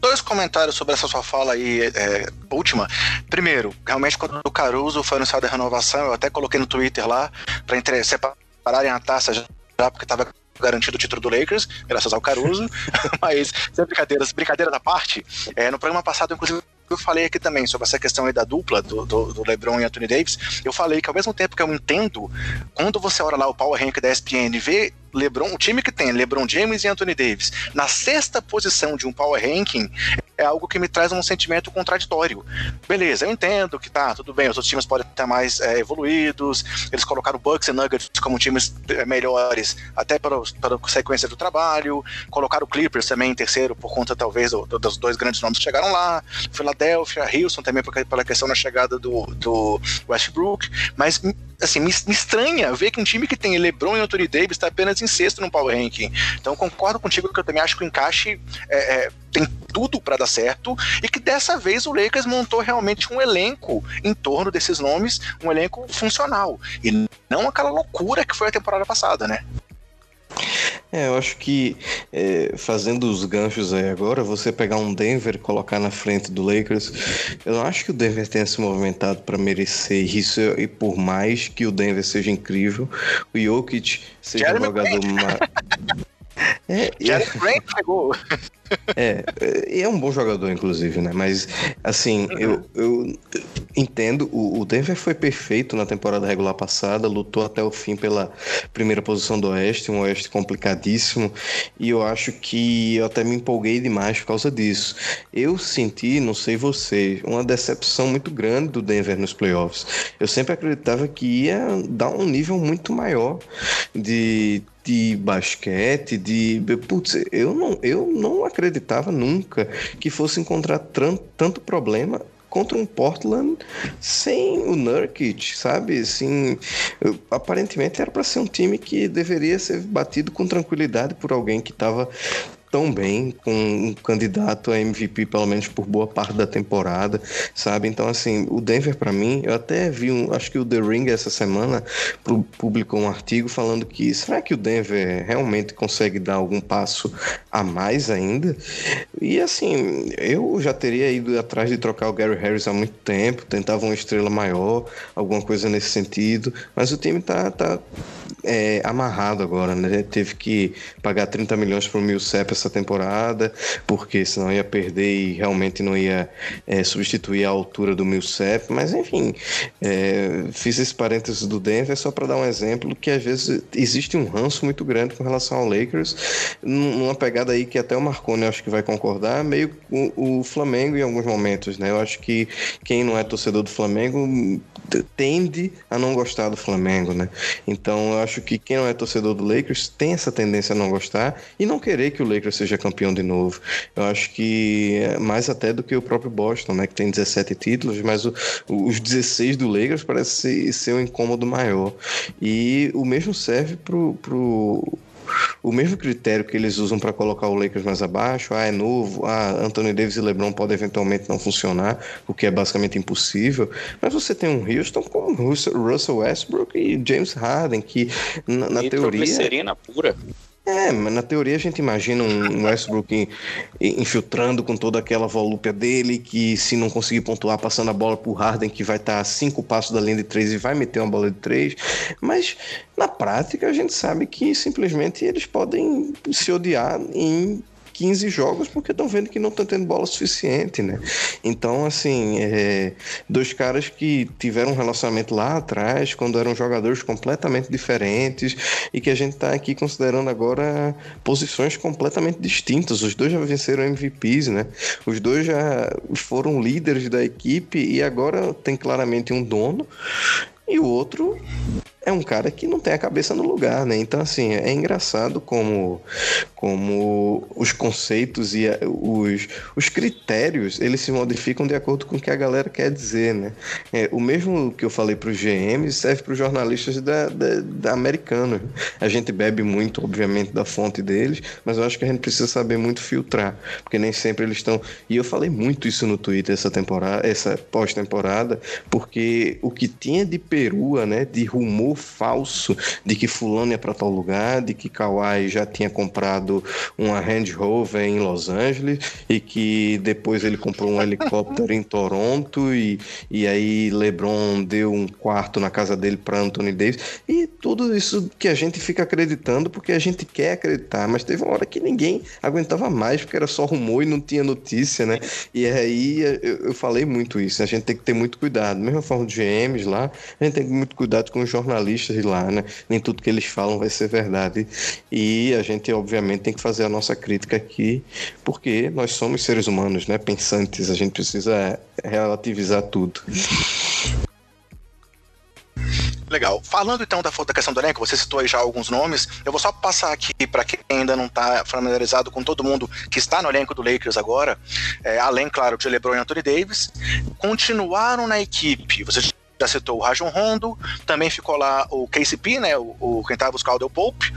Speaker 1: Dois comentários sobre essa sua fala aí, é, última. Primeiro, realmente, quando o Caruso foi anunciado a renovação, eu até coloquei no Twitter lá, para separarem a taça já, porque estava garantido o título do Lakers, graças ao Caruso. Mas, sem brincadeiras, brincadeiras à parte, é, no programa passado, inclusive, eu falei aqui também sobre essa questão aí da dupla do, do, do, LeBron e Anthony Davis. Eu falei que ao mesmo tempo que eu entendo, quando você olha lá o Power Rank da ESPN vê LeBron, o time que tem LeBron James e Anthony Davis na sexta posição de um power ranking é algo que me traz um sentimento contraditório. Beleza, eu entendo que tá, tudo bem, os outros times podem estar mais é, evoluídos, eles colocaram Bucks e Nuggets como times é, melhores, até para a sequência do trabalho, colocaram Clippers também em terceiro, por conta talvez do, do, dos dois grandes nomes que chegaram lá, Philadelphia, Houston também pela questão da chegada do, do Westbrook, mas assim, me, me, estranha ver que um time que tem LeBron e Anthony Davis está apenas em sexto no Power Ranking. Então concordo contigo que eu também acho que o encaixe é, é, tem tudo para dar certo e que dessa vez o Lakers montou realmente um elenco em torno desses nomes, um elenco funcional e não aquela loucura que foi a temporada passada, né?
Speaker 3: É, eu acho que é, fazendo os ganchos aí agora, você pegar um Denver e colocar na frente do Lakers, eu não acho que o Denver tenha se movimentado para merecer isso, e por mais que o Denver seja incrível, o Jokic seja Jeremy um jogador mais.
Speaker 1: É, Jeremy Grant chegou.
Speaker 3: É, é um bom jogador, inclusive, né? Mas, assim, eu, eu entendo, o, Denver foi perfeito na temporada regular passada, lutou até o fim pela primeira posição do Oeste, um Oeste complicadíssimo, e eu acho que eu até me empolguei demais por causa disso. Eu senti, não sei você, uma decepção muito grande do Denver nos playoffs. Eu sempre acreditava que ia dar um nível muito maior de de basquete, de. Putz, eu não, eu não acreditava nunca que fosse encontrar tanto problema contra um Portland sem o Nurkic, sabe? Assim, aparentemente era para ser um time que deveria ser batido com tranquilidade por alguém que estava tão bem com um candidato a MVP, pelo menos por boa parte da temporada, sabe? Então, assim, o Denver, para mim, eu até vi um. Acho que o The Ring essa semana publicou um artigo falando que será que o Denver realmente consegue dar algum passo a mais ainda? E, assim, eu já teria ido atrás de trocar o Gary Harris há muito tempo, tentava uma estrela maior, alguma coisa nesse sentido, mas o time tá. tá é, amarrado agora, né? Teve que pagar 30 milhões para o Millsap essa temporada, porque senão ia perder e realmente não ia é, substituir a altura do Millsap. Mas enfim, é, fiz esse parênteses do Denver só para dar um exemplo que às vezes existe um ranço muito grande com relação ao Lakers, numa pegada aí que até o Marconi acho que vai concordar, meio o, o Flamengo em alguns momentos, né? Eu acho que quem não é torcedor do Flamengo tende a não gostar do Flamengo, né? Então eu acho que quem não é torcedor do Lakers tem essa tendência a não gostar e não querer que o Lakers seja campeão de novo. Eu acho que é mais até do que o próprio Boston, né? Que tem 17 títulos, mas o, os 16 do Lakers parece ser um incômodo maior. E o mesmo serve pro, pro o mesmo critério que eles usam para colocar o Lakers mais abaixo, ah, é novo, ah, Anthony Davis e LeBron podem eventualmente não funcionar, o que é basicamente impossível, mas você tem um Houston com Russell Westbrook e James Harden, que na, na teoria...
Speaker 2: pura.
Speaker 3: É, mas na teoria a gente imagina um Westbrook infiltrando com toda aquela volúpia dele, que se não conseguir pontuar, passando a bola pro Harden, que vai estar tá a cinco passos da linha de três e vai meter uma bola de três. Mas na prática a gente sabe que simplesmente eles podem se odiar em 15 jogos porque estão vendo que não estão tendo bola suficiente, né? Então, assim, é, dois caras que tiveram um relacionamento lá atrás, quando eram jogadores completamente diferentes e que a gente está aqui considerando agora posições completamente distintas. Os dois já venceram MVPs, né? Os dois já foram líderes da equipe e agora tem claramente um dono e o outro é um cara que não tem a cabeça no lugar, né? Então, assim, é engraçado como, como os conceitos e os, os critérios, eles se modificam de acordo com o que a galera quer dizer, né? É, o mesmo que eu falei para os GMs serve para os jornalistas da, da, da americana. A gente bebe muito, obviamente, da fonte deles, mas eu acho que a gente precisa saber muito filtrar, porque nem sempre eles estão... E eu falei muito isso no Twitter essa temporada, essa pós-temporada, porque o que tinha de perua, né, de rumor falso de que fulano ia para tal lugar, de que Kawhi já tinha comprado uma Range Rover em Los Angeles e que depois ele comprou um helicóptero em Toronto e, e aí LeBron deu um quarto na casa dele para Anthony Davis. E tudo isso que a gente fica acreditando porque a gente quer acreditar, mas teve uma hora que ninguém aguentava mais porque era só rumor e não tinha notícia, né? E aí eu, eu falei muito isso, a gente tem que ter muito cuidado, mesma forma de GMs lá, a gente tem muito cuidado com os jornalistas de lá, né? Nem tudo que eles falam vai ser verdade. E a gente, obviamente, tem que fazer a nossa crítica aqui, porque nós somos seres humanos, né? Pensantes, a gente precisa relativizar tudo.
Speaker 1: Legal. Falando então da, da questão do elenco, você citou aí já alguns nomes. Eu vou só passar aqui para quem ainda não está familiarizado com todo mundo que está no elenco do Lakers agora. É, além, claro, de LeBron e Anthony Davis, continuaram na equipe. Você já citou o Rajon Rondo, também ficou lá o KCP, né? O, o quem estava buscando o Pope,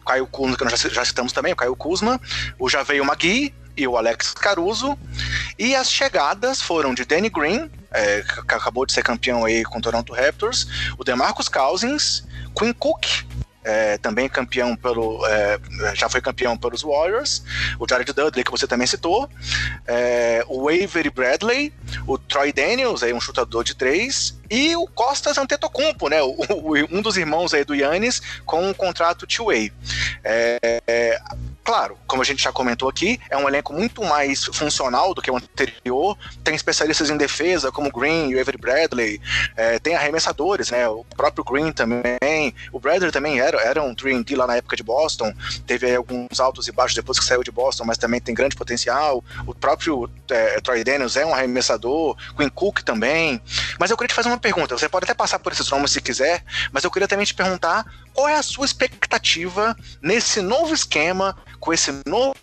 Speaker 1: o Caio Kuzma, que nós já, já citamos também, o Caio Kuzma, o já veio Magui e o Alex Caruso. E as chegadas foram de Danny Green, é, que acabou de ser campeão aí com o Toronto Raptors, o DeMarcus Cousins, Quinn Cook, é, também campeão pelo. É, já foi campeão pelos Warriors, o Jared Dudley, que você também citou, é, o Avery Bradley, o Troy Daniels, aí um chutador de três, e o Costas Antetokounmpo, né, o, o, um dos irmãos aí do Yannis, com um contrato two-way. É, Claro, como a gente já comentou aqui, é um elenco muito mais funcional do que o anterior. Tem especialistas em defesa, como Green e Avery Bradley. É, tem arremessadores, né? O próprio Green também. O Bradley também era, era um 3D lá na época de Boston. Teve alguns altos e baixos depois que saiu de Boston, mas também tem grande potencial. O próprio é, Troy Daniels é um arremessador. Quinn Cook também. Mas eu queria te fazer uma pergunta. Você pode até passar por esses nomes se quiser, mas eu queria também te perguntar qual é a sua expectativa nesse novo esquema, com esse novo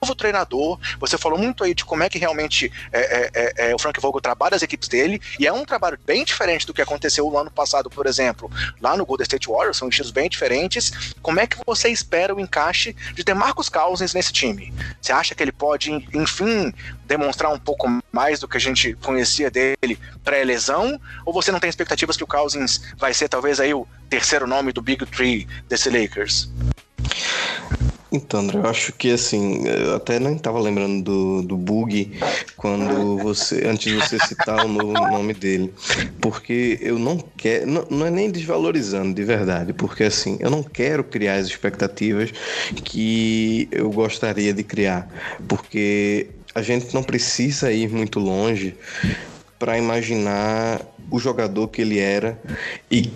Speaker 1: novo treinador. Você falou muito aí de como é que realmente é, é, é, é, o Frank Vogel trabalha as equipes dele, e é um trabalho bem diferente do que aconteceu no ano passado, por exemplo, lá no Golden State Warriors, são estilos bem diferentes. Como é que você espera o encaixe de DeMarcus Cousins nesse time? Você acha que ele pode, enfim, demonstrar um pouco mais do que a gente conhecia dele pré-lesão? Ou você não tem expectativas que o Cousins vai ser talvez aí o terceiro nome do Big Three desse Lakers?
Speaker 3: Então, André, eu acho que assim, eu até nem estava lembrando do, do bug quando você, antes de você citar o nome dele, porque eu não quero, não, não é nem desvalorizando de verdade, porque assim, eu não quero criar as expectativas que eu gostaria de criar, porque a gente não precisa ir muito longe para imaginar o jogador que ele era e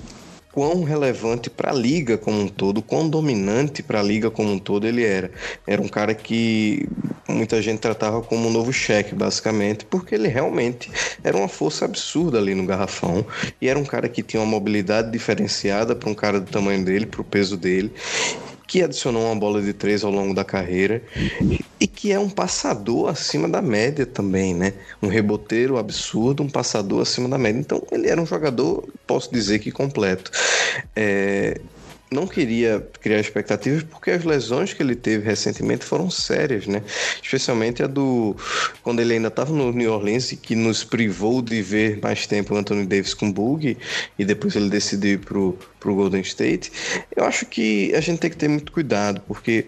Speaker 3: quão relevante para a liga como um todo, quão dominante para a liga como um todo ele era. Era um cara que muita gente tratava como um novo cheque, basicamente, porque ele realmente era uma força absurda ali no garrafão e era um cara que tinha uma mobilidade diferenciada para um cara do tamanho dele, para o peso dele que adicionou uma bola de três ao longo da carreira e que é um passador acima da média também, né? Um reboteiro absurdo, um passador acima da média. Então ele era um jogador, posso dizer que completo. É, não queria criar expectativas porque as lesões que ele teve recentemente foram sérias, né? Especialmente a do quando ele ainda estava no New Orleans e que nos privou de ver mais tempo o Anthony Davis com bug e depois ele decidiu ir pro, pro Golden State. Eu acho que a gente tem que ter muito cuidado porque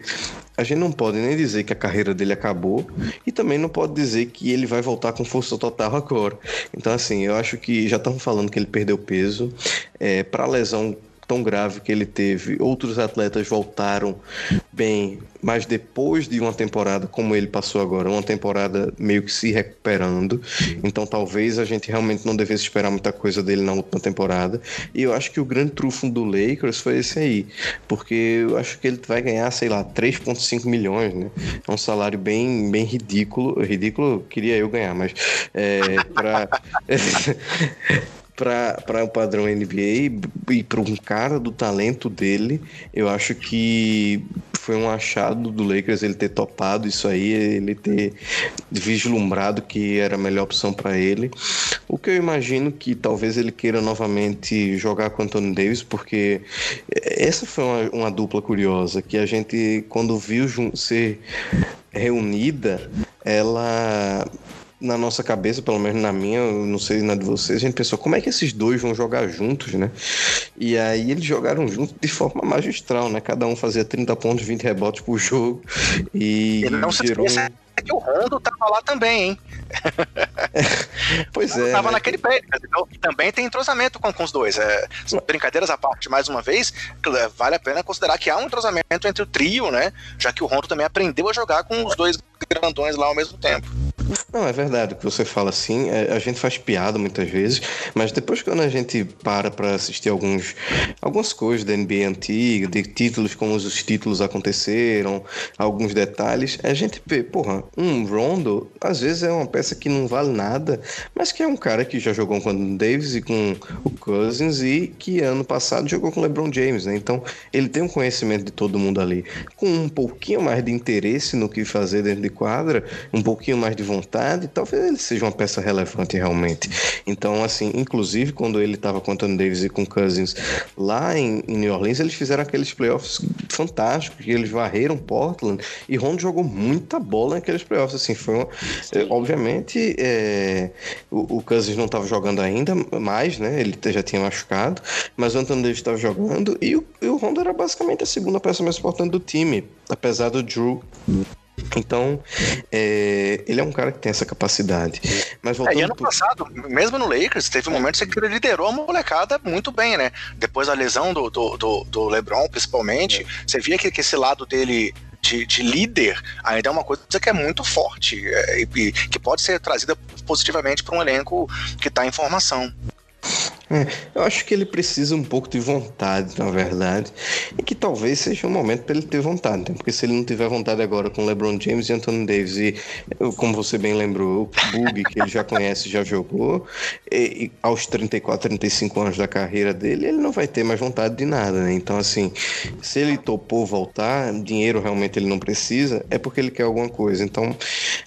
Speaker 3: a gente não pode nem dizer que a carreira dele acabou e também não pode dizer que ele vai voltar com força total agora. Então, assim, eu acho que já estamos falando que ele perdeu peso. É, Para a lesão tão grave que ele teve. Outros atletas voltaram bem, mas depois de uma temporada como ele passou agora, uma temporada meio que se recuperando. Então talvez a gente realmente não devesse esperar muita coisa dele na última temporada. E eu acho que o grande trufo do Lakers foi esse aí, porque eu acho que ele vai ganhar, sei lá, 3.5 milhões, né? É um salário bem, bem ridículo. Ridículo queria eu ganhar, mas é, para para o padrão NBA e para um cara do talento dele, eu acho que foi um achado do Lakers ele ter topado isso aí, ele ter vislumbrado que era a melhor opção para ele. O que eu imagino que talvez ele queira novamente jogar com Anthony Davis, porque essa foi uma, uma dupla curiosa que a gente quando viu ser reunida, ela na nossa cabeça, pelo menos na minha, não sei na de vocês, a gente pensou como é que esses dois vão jogar juntos, né? E aí eles jogaram juntos de forma magistral, né? Cada um fazia 30 pontos, 20 rebotes por jogo. E
Speaker 1: Ele não gerou... se que o Rondo tava lá também, hein?
Speaker 3: pois é.
Speaker 1: Tava né? naquele prédio, então, também tem entrosamento com, com os dois. É, brincadeiras à parte, mais uma vez, vale a pena considerar que há um entrosamento entre o trio, né? Já que o Rondo também aprendeu a jogar com os dois grandões lá ao mesmo tempo.
Speaker 3: Não, é verdade o que você fala assim. É, a gente faz piada muitas vezes, mas depois quando a gente para para assistir alguns, algumas coisas da NBA antiga, de títulos, como os títulos aconteceram, alguns detalhes, a gente vê, porra, um Rondo às vezes é uma peça que não vale nada, mas que é um cara que já jogou com o Davis e com o Cousins e que ano passado jogou com o LeBron James, né? Então ele tem um conhecimento de todo mundo ali. Com um pouquinho mais de interesse no que fazer dentro de quadra, um pouquinho mais de vontade vontade, talvez ele seja uma peça relevante realmente. Então, assim, inclusive quando ele estava com Anthony Davis e com Cousins lá em, em, New Orleans, eles fizeram aqueles playoffs fantásticos, que eles varreram Portland e Rondo jogou muita bola naqueles playoffs. Assim, foi uma, é, obviamente é, o, o Cousins não estava jogando ainda mais, né? Ele já tinha machucado, mas o Anthony Davis estava jogando e o, e o Rondo era basicamente a segunda peça mais importante do time, apesar do Drew então, é, ele é um cara que tem essa capacidade. Mas voltando
Speaker 1: é, e ano passado, mesmo no Lakers, teve um momento que ele liderou a molecada muito bem, né? Depois da lesão do, do, do, do LeBron, principalmente, é. você via que, que esse lado dele de, de, líder ainda é uma coisa que é muito forte é, e, que pode ser trazida positivamente para um elenco que está em formação.
Speaker 3: É, eu acho que ele precisa um pouco de vontade, na verdade, e que talvez seja um momento para ele ter vontade, né? porque se ele não tiver vontade agora com LeBron James e Anthony Davis, e como você bem lembrou, o Bug, que ele já conhece, já jogou, e, e, aos 34, 35 anos da carreira dele, ele não vai ter mais vontade de nada, né? Então, assim, se ele topou voltar, dinheiro realmente ele não precisa, é porque ele quer alguma coisa. Então,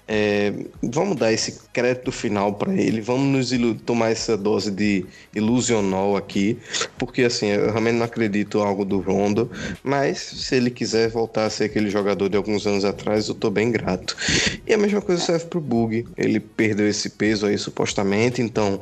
Speaker 3: é, vamos dar esse crédito final para ele, vamos nos tomar essa dose de ilusão ilusional aqui, porque assim, eu realmente não acredito algo do Rondo, mas se ele quiser voltar a ser aquele jogador de alguns anos atrás, eu tô bem grato. E a mesma coisa serve pro Bug, ele perdeu esse peso aí supostamente, então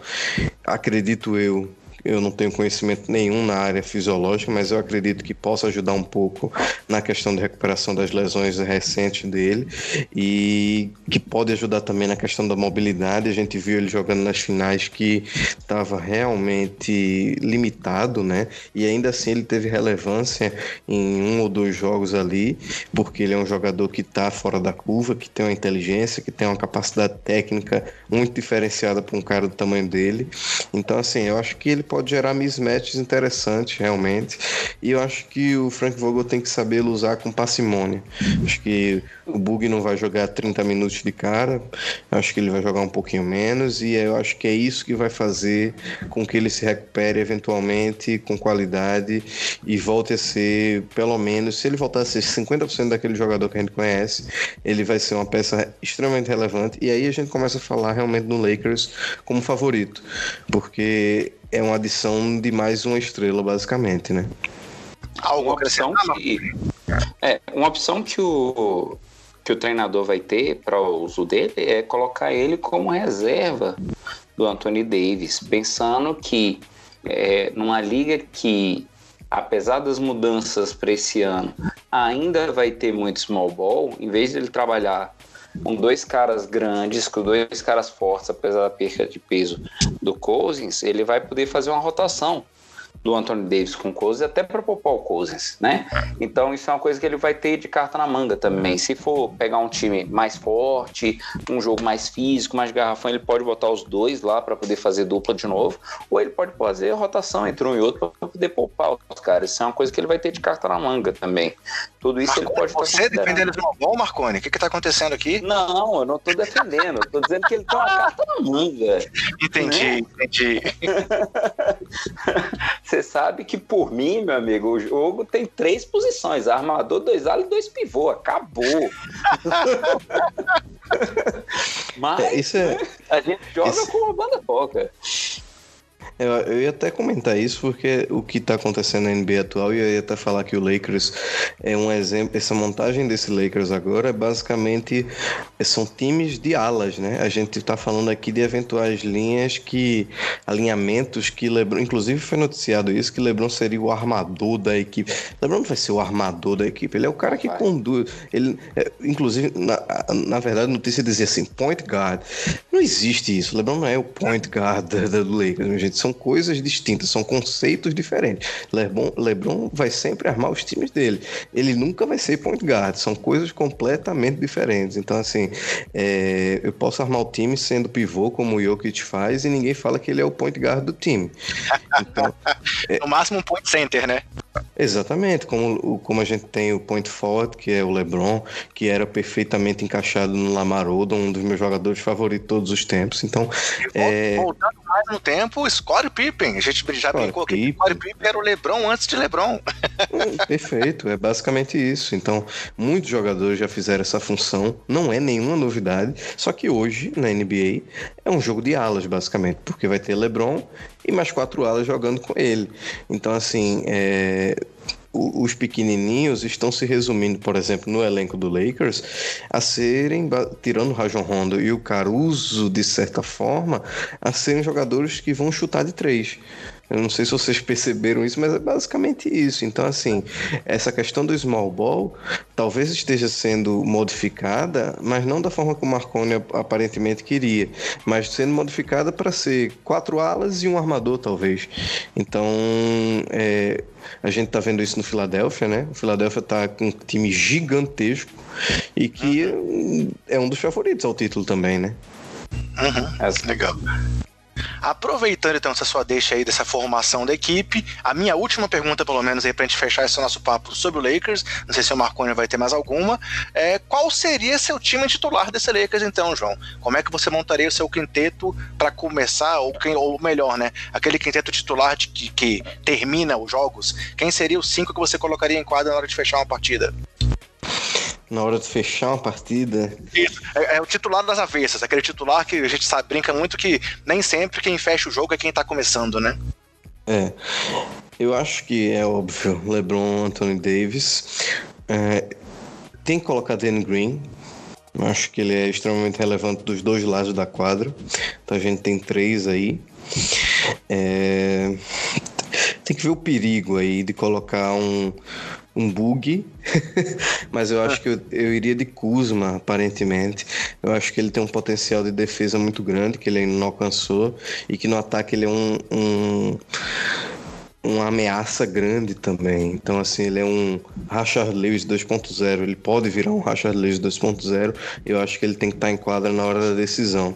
Speaker 3: acredito eu eu não tenho conhecimento nenhum na área fisiológica, mas eu acredito que possa ajudar um pouco na questão de recuperação das lesões recentes dele e que pode ajudar também na questão da mobilidade. A gente viu ele jogando nas finais que estava realmente limitado, né? E ainda assim ele teve relevância em um ou dois jogos ali, porque ele é um jogador que está fora da curva, que tem uma inteligência, que tem uma capacidade técnica muito diferenciada para um cara do tamanho dele. Então, assim, eu acho que ele pode pode gerar mismatches interessantes, realmente. E eu acho que o Frank Vogel tem que saber usar com parcimônia. Acho que o Bug não vai jogar 30 minutos de cara, acho que ele vai jogar um pouquinho menos, e eu acho que é isso que vai fazer com que ele se recupere eventualmente com qualidade e volte a ser, pelo menos, se ele voltar a ser 50% daquele jogador que a gente conhece, ele vai ser uma peça extremamente relevante. E aí a gente começa a falar realmente no Lakers como favorito, porque é uma adição de mais uma estrela, basicamente, né?
Speaker 2: Algo opção que, é, uma opção que o, que o treinador vai ter para o uso dele é colocar ele como reserva do Anthony Davis, pensando que é, numa liga que, apesar das mudanças para esse ano, ainda vai ter muito small ball, em vez de ele trabalhar com dois caras grandes, com dois caras fortes, apesar da perca de peso do Cousins, ele vai poder fazer uma rotação do Anthony Davis com o Cousins, até para poupar o Cousins, né? Então isso é uma coisa que ele vai ter de carta na manga também. Se for pegar um time mais forte, um jogo mais físico, mais garrafão, ele pode botar os dois lá para poder fazer dupla de novo, ou ele pode fazer rotação entre um e outro para poder poupar os caras. Isso é uma coisa que ele vai ter de carta na manga também. Tudo isso
Speaker 1: Marconi,
Speaker 2: ele pode
Speaker 1: Você defendendo o bom, Marconi? O que está acontecendo aqui?
Speaker 2: Não, eu não estou defendendo. Eu tô dizendo que ele tem uma carta na manga.
Speaker 1: Entendi, né? entendi.
Speaker 2: Você sabe que, por mim, meu amigo, o jogo tem três posições: armador, dois alas e dois pivô. Acabou. Mas é, isso é... a gente joga isso... como a banda toca.
Speaker 3: Eu, eu ia até comentar isso porque o que está acontecendo na NBA atual, e eu ia até falar que o Lakers é um exemplo, essa montagem desse Lakers agora é basicamente são times de alas, né? A gente está falando aqui de eventuais linhas que alinhamentos que LeBron, inclusive foi noticiado isso que LeBron seria o armador da equipe. LeBron não vai ser o armador da equipe, ele é o cara que vai. conduz. Ele, é, inclusive na, na verdade, a notícia dizia assim, point guard. Não existe isso. LeBron não é o point guard do Lakers, gente. São são coisas distintas, são conceitos diferentes. Lebron, LeBron vai sempre armar os times dele. Ele nunca vai ser point guard, são coisas completamente diferentes. Então, assim, é, eu posso armar o time sendo pivô, como o Jokic faz, e ninguém fala que ele é o point guard do time.
Speaker 1: Então, é... No máximo um point center, né?
Speaker 3: Exatamente, como, como a gente tem o point forward, que é o LeBron, que era perfeitamente encaixado no Lamar Odom, um dos meus jogadores favoritos de todos os tempos. Então,
Speaker 1: é... voltando mais no tempo, Scottie Pippen, a gente já brincou aqui, Scottie Pippen era o LeBron antes de LeBron.
Speaker 3: É, perfeito, é basicamente isso. Então, muitos jogadores já fizeram essa função, não é nenhuma novidade, só que hoje na NBA é um jogo de alas basicamente, porque vai ter LeBron e mais quatro alas jogando com ele. Então, assim, é, os pequenininhos estão se resumindo, por exemplo, no elenco do Lakers, a serem, tirando o Rajon Rondo e o Caruso, de certa forma, a serem jogadores que vão chutar de três. Eu não sei se vocês perceberam isso, mas é basicamente isso. Então, assim, essa questão do small ball talvez esteja sendo modificada, mas não da forma como o Marconi aparentemente queria, mas sendo modificada para ser quatro alas e um armador, talvez. Então, é, a gente está vendo isso no Filadélfia, né? O Filadélfia está com um time gigantesco e que uhum. é um dos favoritos ao título também, né?
Speaker 1: Uhum. É legal. Aproveitando então essa sua deixa aí dessa formação da equipe, a minha última pergunta, pelo menos aí pra gente fechar esse nosso papo sobre o Lakers, não sei se o Marconi vai ter mais alguma, é qual seria seu time titular desse Lakers então, João? Como é que você montaria o seu quinteto para começar, ou, quem, ou melhor, né, aquele quinteto titular de, que, que termina os jogos, quem seria os cinco que você colocaria em quadra na hora de fechar uma partida?
Speaker 3: Na hora de fechar uma partida.
Speaker 1: Isso. É, é, o titular das avessas, aquele titular que a gente sabe, brinca muito que nem sempre quem fecha o jogo é quem tá começando, né?
Speaker 3: É. Eu acho que é óbvio, LeBron, Anthony Davis. É, tem que colocar Dan Green. Acho que ele é extremamente relevante dos dois lados da quadra. Então a gente tem três aí. É, tem que ver o perigo aí de colocar um, um bug, mas eu acho que eu, eu, iria de Kuzma, aparentemente. Eu acho que ele tem um potencial de defesa muito grande, que ele não alcançou, e que no ataque ele é um, um uma ameaça grande também. Então, assim, ele é um Rashard Lewis 2.0. Ele pode virar um Rashard Lewis 2.0. Eu acho que ele tem que estar em quadra na hora da decisão.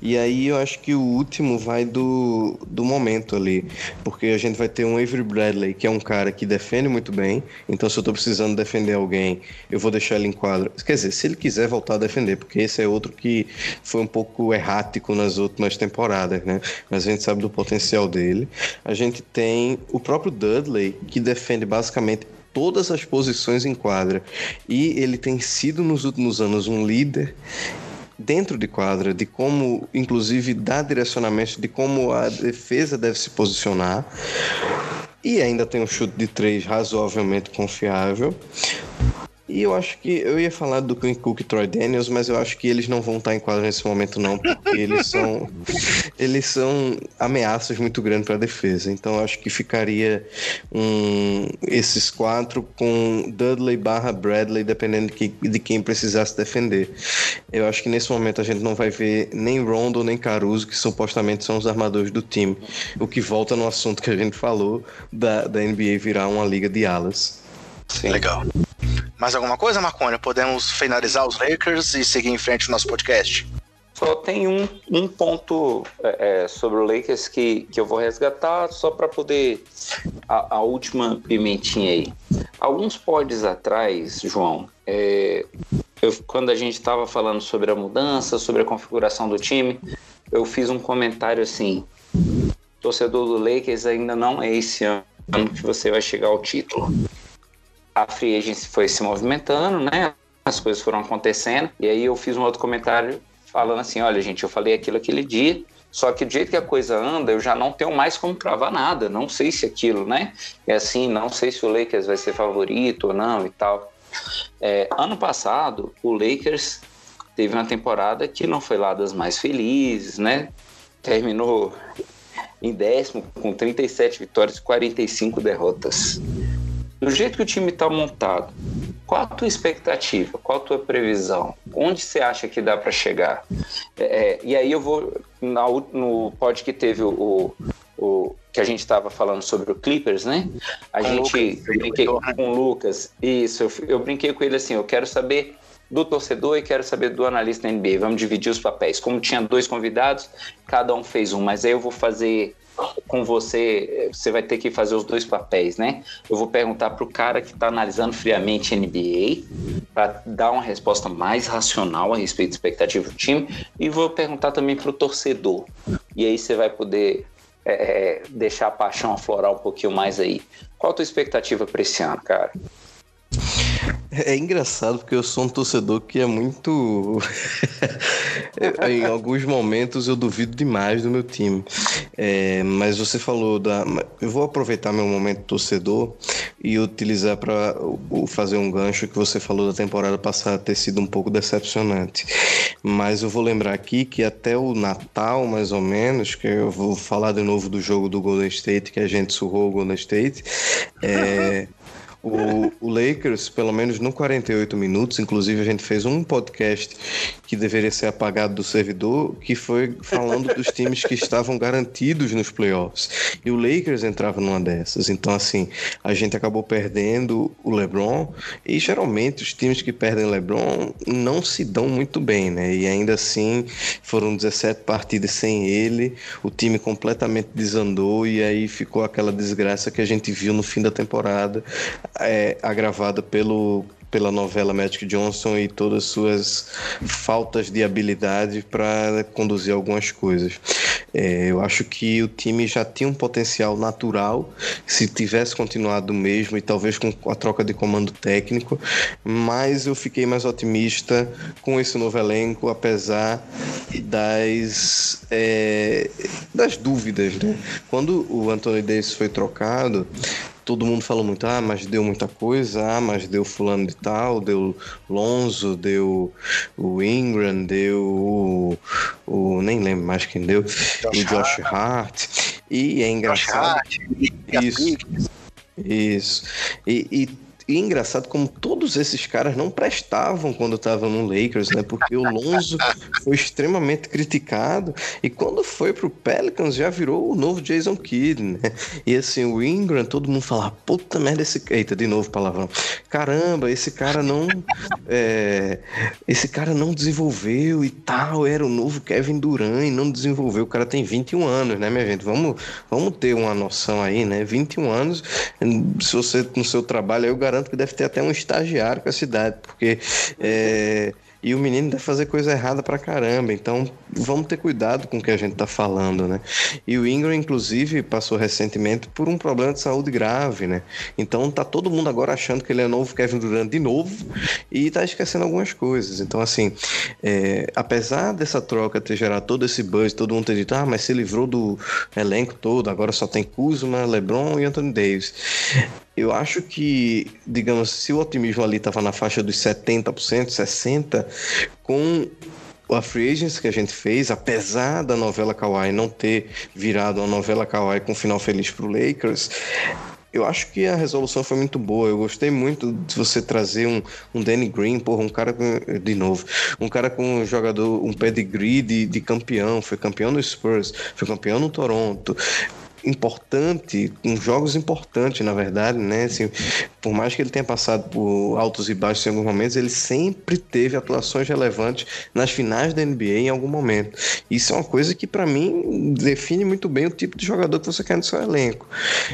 Speaker 3: E aí eu acho que o último vai do, do momento ali. Porque a gente vai ter um Avery Bradley, que é um cara que defende muito bem. Então, se eu estou precisando defender alguém, eu vou deixar ele em quadra. Quer dizer, se ele quiser voltar a defender, porque esse é outro que foi um pouco errático nas últimas temporadas, né? Mas a gente sabe do potencial dele. A gente tem o próprio Dudley, que defende basicamente todas as posições em quadra, e ele tem sido nos últimos anos um líder dentro de quadra, de como, inclusive, dar direcionamento de como a defesa deve se posicionar. E ainda tem um chute de três razoavelmente confiável. E eu acho que eu ia falar do Quinn Cook e Troy Daniels, mas eu acho que eles não vão estar em quadro nesse momento não, porque eles são eles são ameaças muito grandes para a defesa. Então eu acho que ficaria um, esses quatro com Dudley barra Bradley, dependendo de, de quem precisasse defender. Eu acho que nesse momento a gente não vai ver nem Rondo nem Caruso, que supostamente são os armadores do time. O que volta no assunto que a gente falou da, da NBA virar uma liga de alas.
Speaker 1: Sim. Legal. Mais alguma coisa, Marconi? Podemos finalizar os Lakers e seguir em frente o nosso podcast?
Speaker 2: Só tem um, um ponto é, é, sobre o Lakers que, que eu vou resgatar só para poder. A, a, última pimentinha aí. Alguns pods atrás, João, é, eu, quando a gente estava falando sobre a mudança, sobre a configuração do time, eu fiz um comentário assim: torcedor do Lakers ainda não é esse ano que você vai chegar ao título a free agency foi se movimentando, né? As coisas foram acontecendo. E aí eu fiz um outro comentário falando assim: olha, gente, eu falei aquilo aquele dia. Só que do jeito que a coisa anda, eu já não tenho mais como cravar nada. Não sei se aquilo, né? É assim, não sei se o Lakers vai ser favorito ou não e tal. É, ano passado, o Lakers teve uma temporada que não foi lá das mais felizes, né? Terminou em décimo com 37 vitórias e 45 derrotas do jeito que o time está montado, qual a tua expectativa? Qual a tua previsão? Onde você acha que dá para chegar? É, é, e aí eu vou na, no pod que teve o, o que a gente estava falando sobre o Clippers, né? A com gente Lucas, brinquei com o Lucas. Isso, eu, eu brinquei com ele assim, eu quero saber do torcedor e quero saber do analista NBA. Vamos dividir os papéis. Como tinha dois convidados, cada um fez um, mas aí eu vou fazer com você, você vai ter que fazer os dois papéis, né? Eu vou perguntar para o cara que está analisando friamente NBA, para dar uma resposta mais racional a respeito da expectativa do time, e vou perguntar também para o torcedor. E aí você vai poder é, deixar a paixão aflorar um pouquinho mais aí. Qual a tua expectativa para esse ano, cara?
Speaker 3: É engraçado porque eu sou um torcedor que é muito. em alguns momentos eu duvido demais do meu time. É, mas você falou da. Eu vou aproveitar meu momento torcedor e utilizar para fazer um gancho que você falou da temporada passada ter sido um pouco decepcionante. Mas eu vou lembrar aqui que até o Natal, mais ou menos, que eu vou falar de novo do jogo do Golden State, que a gente surrou o Golden State. É, o, o, Lakers, pelo menos no 48 minutos, inclusive a gente fez um podcast que deveria ser apagado do servidor, que foi falando dos times que estavam garantidos nos playoffs. E o Lakers entrava numa dessas. Então, assim, a gente acabou perdendo o LeBron, e geralmente os times que perdem LeBron não se dão muito bem, né? E ainda assim foram 17 partidas sem ele, o time completamente desandou, e aí ficou aquela desgraça que a gente viu no fim da temporada é, agravada pelo, pela novela Magic Johnson e todas as suas faltas de habilidade para conduzir algumas coisas. É, eu acho que o time já tinha um potencial natural se tivesse continuado mesmo e talvez com a troca de comando técnico, mas eu fiquei mais otimista com esse novo elenco, apesar das, é, das dúvidas. Né? Quando o Anthony Davis foi trocado, todo mundo falou muito, ah, mas deu muita coisa, ah, mas deu fulano de tal, deu Lonzo, deu o Ingram, deu o, o nem lembro mais quem deu, Josh o Josh Hart. Hart. E é engraçado. Hart, isso. Isso. E, e e engraçado como todos esses caras não prestavam quando estavam no Lakers, né? Porque o Lonzo foi extremamente criticado e quando foi pro Pelicans já virou o novo Jason Kidd, né? E assim, o Ingram, todo mundo falava, puta merda, esse... Eita, de novo palavrão. Caramba, esse cara não... É... Esse cara não desenvolveu e tal, era o novo Kevin Durant e não desenvolveu. O cara tem 21 anos, né, minha gente? Vamos, vamos ter uma noção aí, né? 21 anos, se você no seu trabalho, eu garanto garanto que deve ter até um estagiário com a cidade, porque é, e o menino deve fazer coisa errada pra caramba. Então, vamos ter cuidado com o que a gente tá falando, né? E o Ingram, inclusive, passou recentemente por um problema de saúde grave, né? Então, tá todo mundo agora achando que ele é novo Kevin Durant de novo e tá esquecendo algumas coisas. Então, assim, é, apesar dessa troca ter gerado todo esse buzz, todo mundo ter dito, ah, mas se livrou do elenco todo, agora só tem Kuzma, LeBron e Anthony Davis eu acho que, digamos, se o otimismo ali estava na faixa dos 70%, 60%, com a Free Agents que a gente fez, apesar da novela Kawaii não ter virado uma novela Kawaii com final feliz para o Lakers, eu acho que a resolução foi muito boa. Eu gostei muito de você trazer um, um Danny Green, porra, um cara com, de novo, um cara com um jogador, um pedigree de, de campeão, foi campeão no Spurs, foi campeão no Toronto importante, com jogos importantes, na verdade, né? Assim, por mais que ele tenha passado por altos e baixos em alguns momentos, ele sempre teve atuações relevantes nas finais da NBA em algum momento. Isso é uma coisa que, para mim, define muito bem o tipo de jogador que você quer no seu elenco.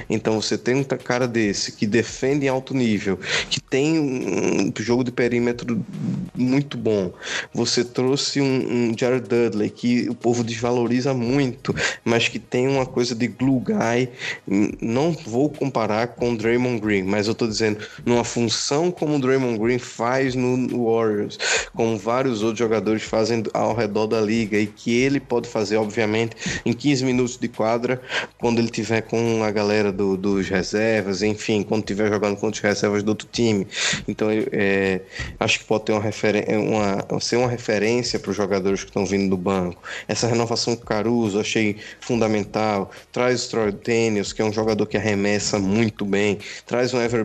Speaker 3: Então, você tem um cara desse que defende em alto nível, que tem um jogo de perímetro muito bom. Você trouxe um, um Jared Dudley, que o povo desvaloriza muito, mas que tem uma coisa de glue guy. Não vou comparar com o Draymond Green, mas eu tô dizendo numa função como o Draymond Green faz no Warriors, como vários outros jogadores fazem ao redor da liga e que ele pode fazer, obviamente, em 15 minutos de quadra, quando ele tiver com a galera do, dos reservas, enfim, quando tiver jogando contra os reservas do outro time. Então, é, acho que pode ter uma, uma ser uma referência para os jogadores que estão vindo do banco. Essa renovação com Caruso, achei fundamental. Traz Troy Daniels, que é um jogador que arremessa muito bem. Traz um Ever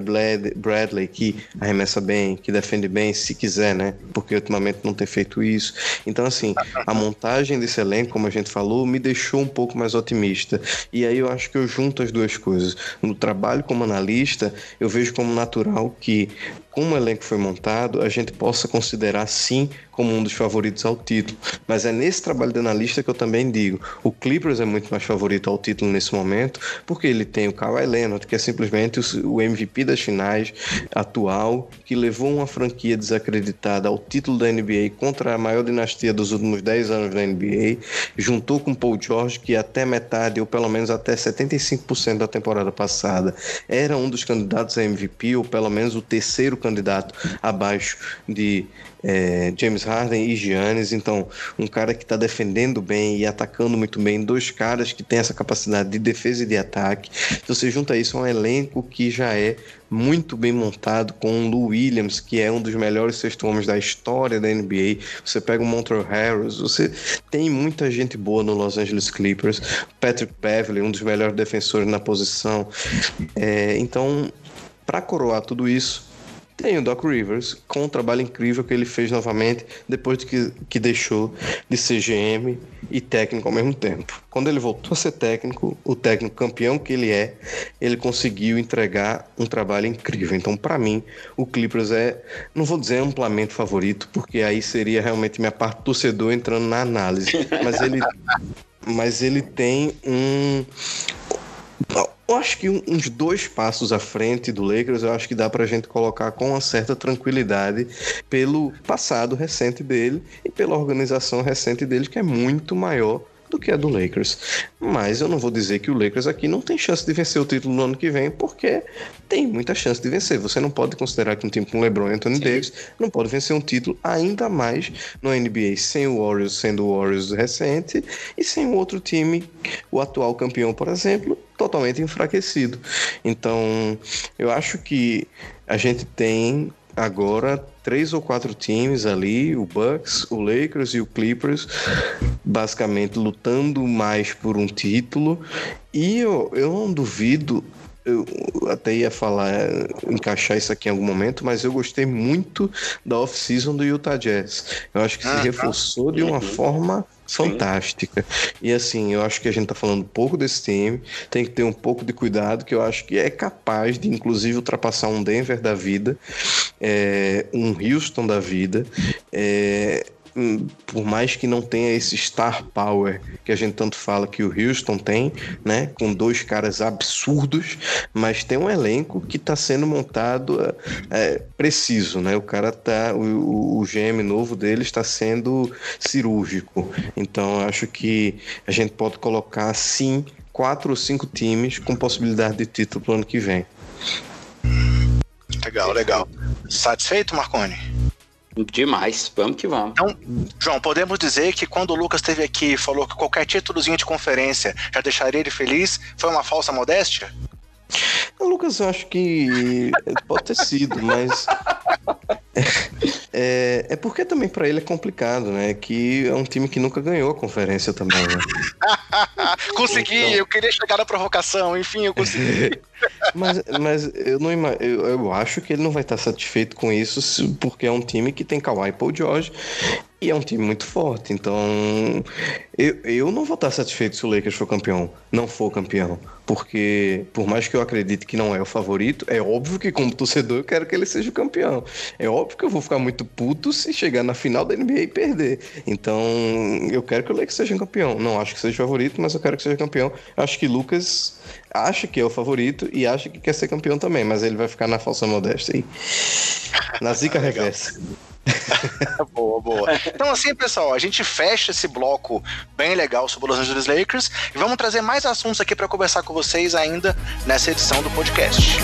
Speaker 3: Bradley, que arremessa bem, que defende bem, se quiser, né? Porque ultimamente não tem feito isso. Então, assim, a montagem desse elenco, como a gente falou, me deixou um pouco mais otimista. E aí eu acho que eu junto as duas coisas. No trabalho como analista, eu vejo como natural que como o elenco foi montado, a gente possa considerar sim como um dos favoritos ao título. Mas é nesse trabalho de analista que eu também digo: o Clippers é muito mais favorito ao título nesse momento, porque ele tem o Kawhi Leonard, que é simplesmente o MVP das finais atual, que levou uma franquia desacreditada ao título da NBA contra a maior dinastia dos últimos 10 anos da NBA, juntou com Paul George, que até metade, ou pelo menos até 75% da temporada passada, era um dos candidatos a MVP, ou pelo menos o terceiro candidato abaixo de é, James Harden e Giannis. Então, um cara que está defendendo bem e atacando muito bem, dois caras que têm essa capacidade de defesa e de ataque. Então, você junta isso a um elenco que já é muito bem montado, com o Lou Williams, que é um dos melhores sexto homens da história da NBA. Você pega o Montrezl Harris, você tem muita gente boa no Los Angeles Clippers. Patrick Beverly, um dos melhores defensores na posição. É, então, para coroar tudo isso, tem o Doc Rivers, com o trabalho incrível que ele fez novamente depois de que, que deixou de ser GM e técnico ao mesmo tempo. Quando ele voltou a ser técnico, o técnico campeão que ele é, ele conseguiu entregar um trabalho incrível. Então, para mim, o Clippers é, não vou dizer amplamente favorito, porque aí seria realmente minha parte torcedor entrando na análise, mas ele mas ele tem um eu acho que uns dois passos à frente do Lakers, eu acho que dá pra gente colocar com uma certa tranquilidade pelo passado recente dele e pela organização recente dele, que é muito maior do que a do Lakers. Mas eu não vou dizer que o Lakers aqui não tem chance de vencer o título no ano que vem, porque tem muita chance de vencer. Você não pode considerar que um time com LeBron e Anthony Sim. Davis não pode vencer um título, ainda mais no NBA, sem o Warriors sendo o Warriors recente e sem o outro time, o atual campeão, por exemplo, totalmente enfraquecido. Então, eu acho que a gente tem agora três ou quatro times ali, o Bucks, o Lakers e o Clippers, basicamente lutando mais por um título. E eu, eu não duvido eu até ia falar, encaixar isso aqui em algum momento, mas eu gostei muito da off-season do Utah Jazz. Eu acho que se reforçou de uma uhum. forma fantástica. Sim. E assim, eu acho que a gente tá falando pouco desse time, tem que ter um pouco de cuidado, que eu acho que é capaz de, inclusive, ultrapassar um Denver da vida, é, um Houston da vida. É, por mais que não tenha esse star power que a gente tanto fala que o Houston tem, né, com dois caras absurdos, mas tem um elenco que está sendo montado é, é, preciso, né? O cara tá, o, o GM novo dele está sendo cirúrgico. Então acho que a gente pode colocar sim quatro ou cinco times com possibilidade de título pro ano que vem.
Speaker 1: Legal, legal. Satisfeito, Marconi?
Speaker 2: Demais, vamos que vamos.
Speaker 1: Então, João, podemos dizer que quando o Lucas esteve aqui e falou que qualquer títulozinho de conferência já deixaria ele feliz, foi uma falsa modéstia?
Speaker 3: Lucas, eu acho que pode ter sido, mas é, é porque também para ele é complicado, né? Que é um time que nunca ganhou a conferência também, né?
Speaker 1: consegui, então... eu queria chegar na provocação, enfim, eu consegui.
Speaker 3: mas, mas eu não eu, eu acho que ele não vai estar satisfeito com isso, porque é um time que tem Kawhi Paul George e é um time muito forte. Então, eu, eu não vou estar satisfeito se o Lakers for campeão, não for campeão. Porque, por mais que eu acredite que não é o favorito, é óbvio que, como torcedor, eu quero que ele seja o campeão. É óbvio que eu vou ficar muito puto se chegar na final da NBA e perder. Então, eu quero que o Lakers seja campeão. Não acho que seja o favorito, mas eu quero que seja campeão. Acho que Lucas acha que é o favorito e acha que quer ser campeão também, mas ele vai ficar na falsa modéstia aí. Na zica reversa.
Speaker 1: boa, boa. Então, assim, pessoal, a gente fecha esse bloco bem legal sobre os Angeles Lakers e vamos trazer mais assuntos aqui para conversar com vocês ainda nessa edição do podcast.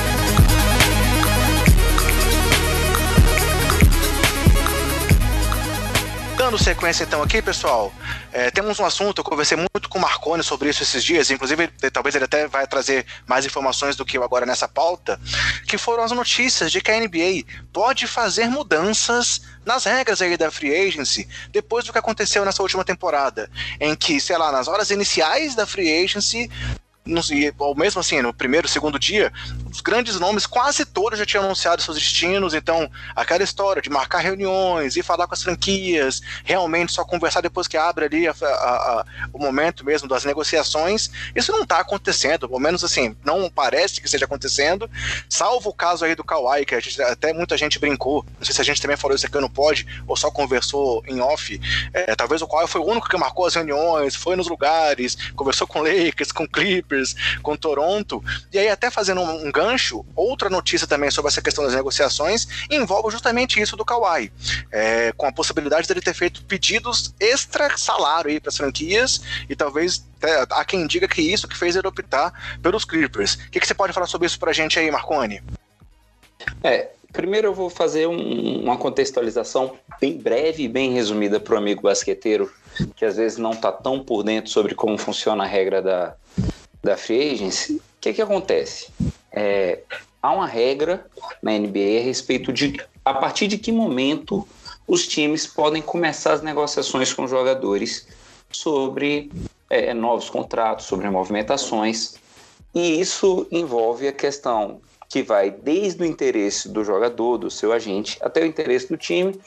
Speaker 1: Dando sequência então aqui, pessoal, é, temos um assunto, eu conversei muito com o Marconi sobre isso esses dias, inclusive talvez ele até vai trazer mais informações do que eu agora nessa pauta, que foram as notícias de que a NBA pode fazer mudanças nas regras aí da free agency depois do que aconteceu nessa última temporada, em que, sei lá, nas horas iniciais da free agency ou mesmo assim, no primeiro, segundo dia, os grandes nomes quase todos já tinham anunciado seus destinos, então aquela história de marcar reuniões e falar com as franquias, realmente só conversar depois que abre ali a, a, a, o momento mesmo das negociações, isso não está acontecendo, pelo menos assim, não parece que esteja acontecendo, salvo o caso aí do Kawhi, que gente, até muita gente brincou, não sei se a gente também falou isso aqui no pod, ou só conversou em off, é, talvez o Kawhi foi o único que marcou as reuniões, foi nos lugares, conversou com Lakers, com Clippers, Clippers, com Toronto. E aí, até fazendo um, um gancho, outra notícia também sobre essa questão das negociações envolve justamente isso do Kawhi, é, com a possibilidade dele ter feito pedidos extra salário aí para as franquias e talvez é, há quem diga que isso que fez ele optar pelos Clippers. O que, que você pode falar sobre isso para a gente aí, Marconi?
Speaker 2: É, Primeiro eu vou fazer um, uma contextualização bem breve e bem resumida para o amigo basqueteiro que às vezes não está tão por dentro sobre como funciona a regra da, da free agency, o que, que acontece? É, há uma regra na NBA a respeito de a partir de que momento os times podem começar as negociações com jogadores sobre é, novos contratos, sobre movimentações. E isso envolve a questão que vai desde o interesse do jogador, do seu agente, até o interesse do time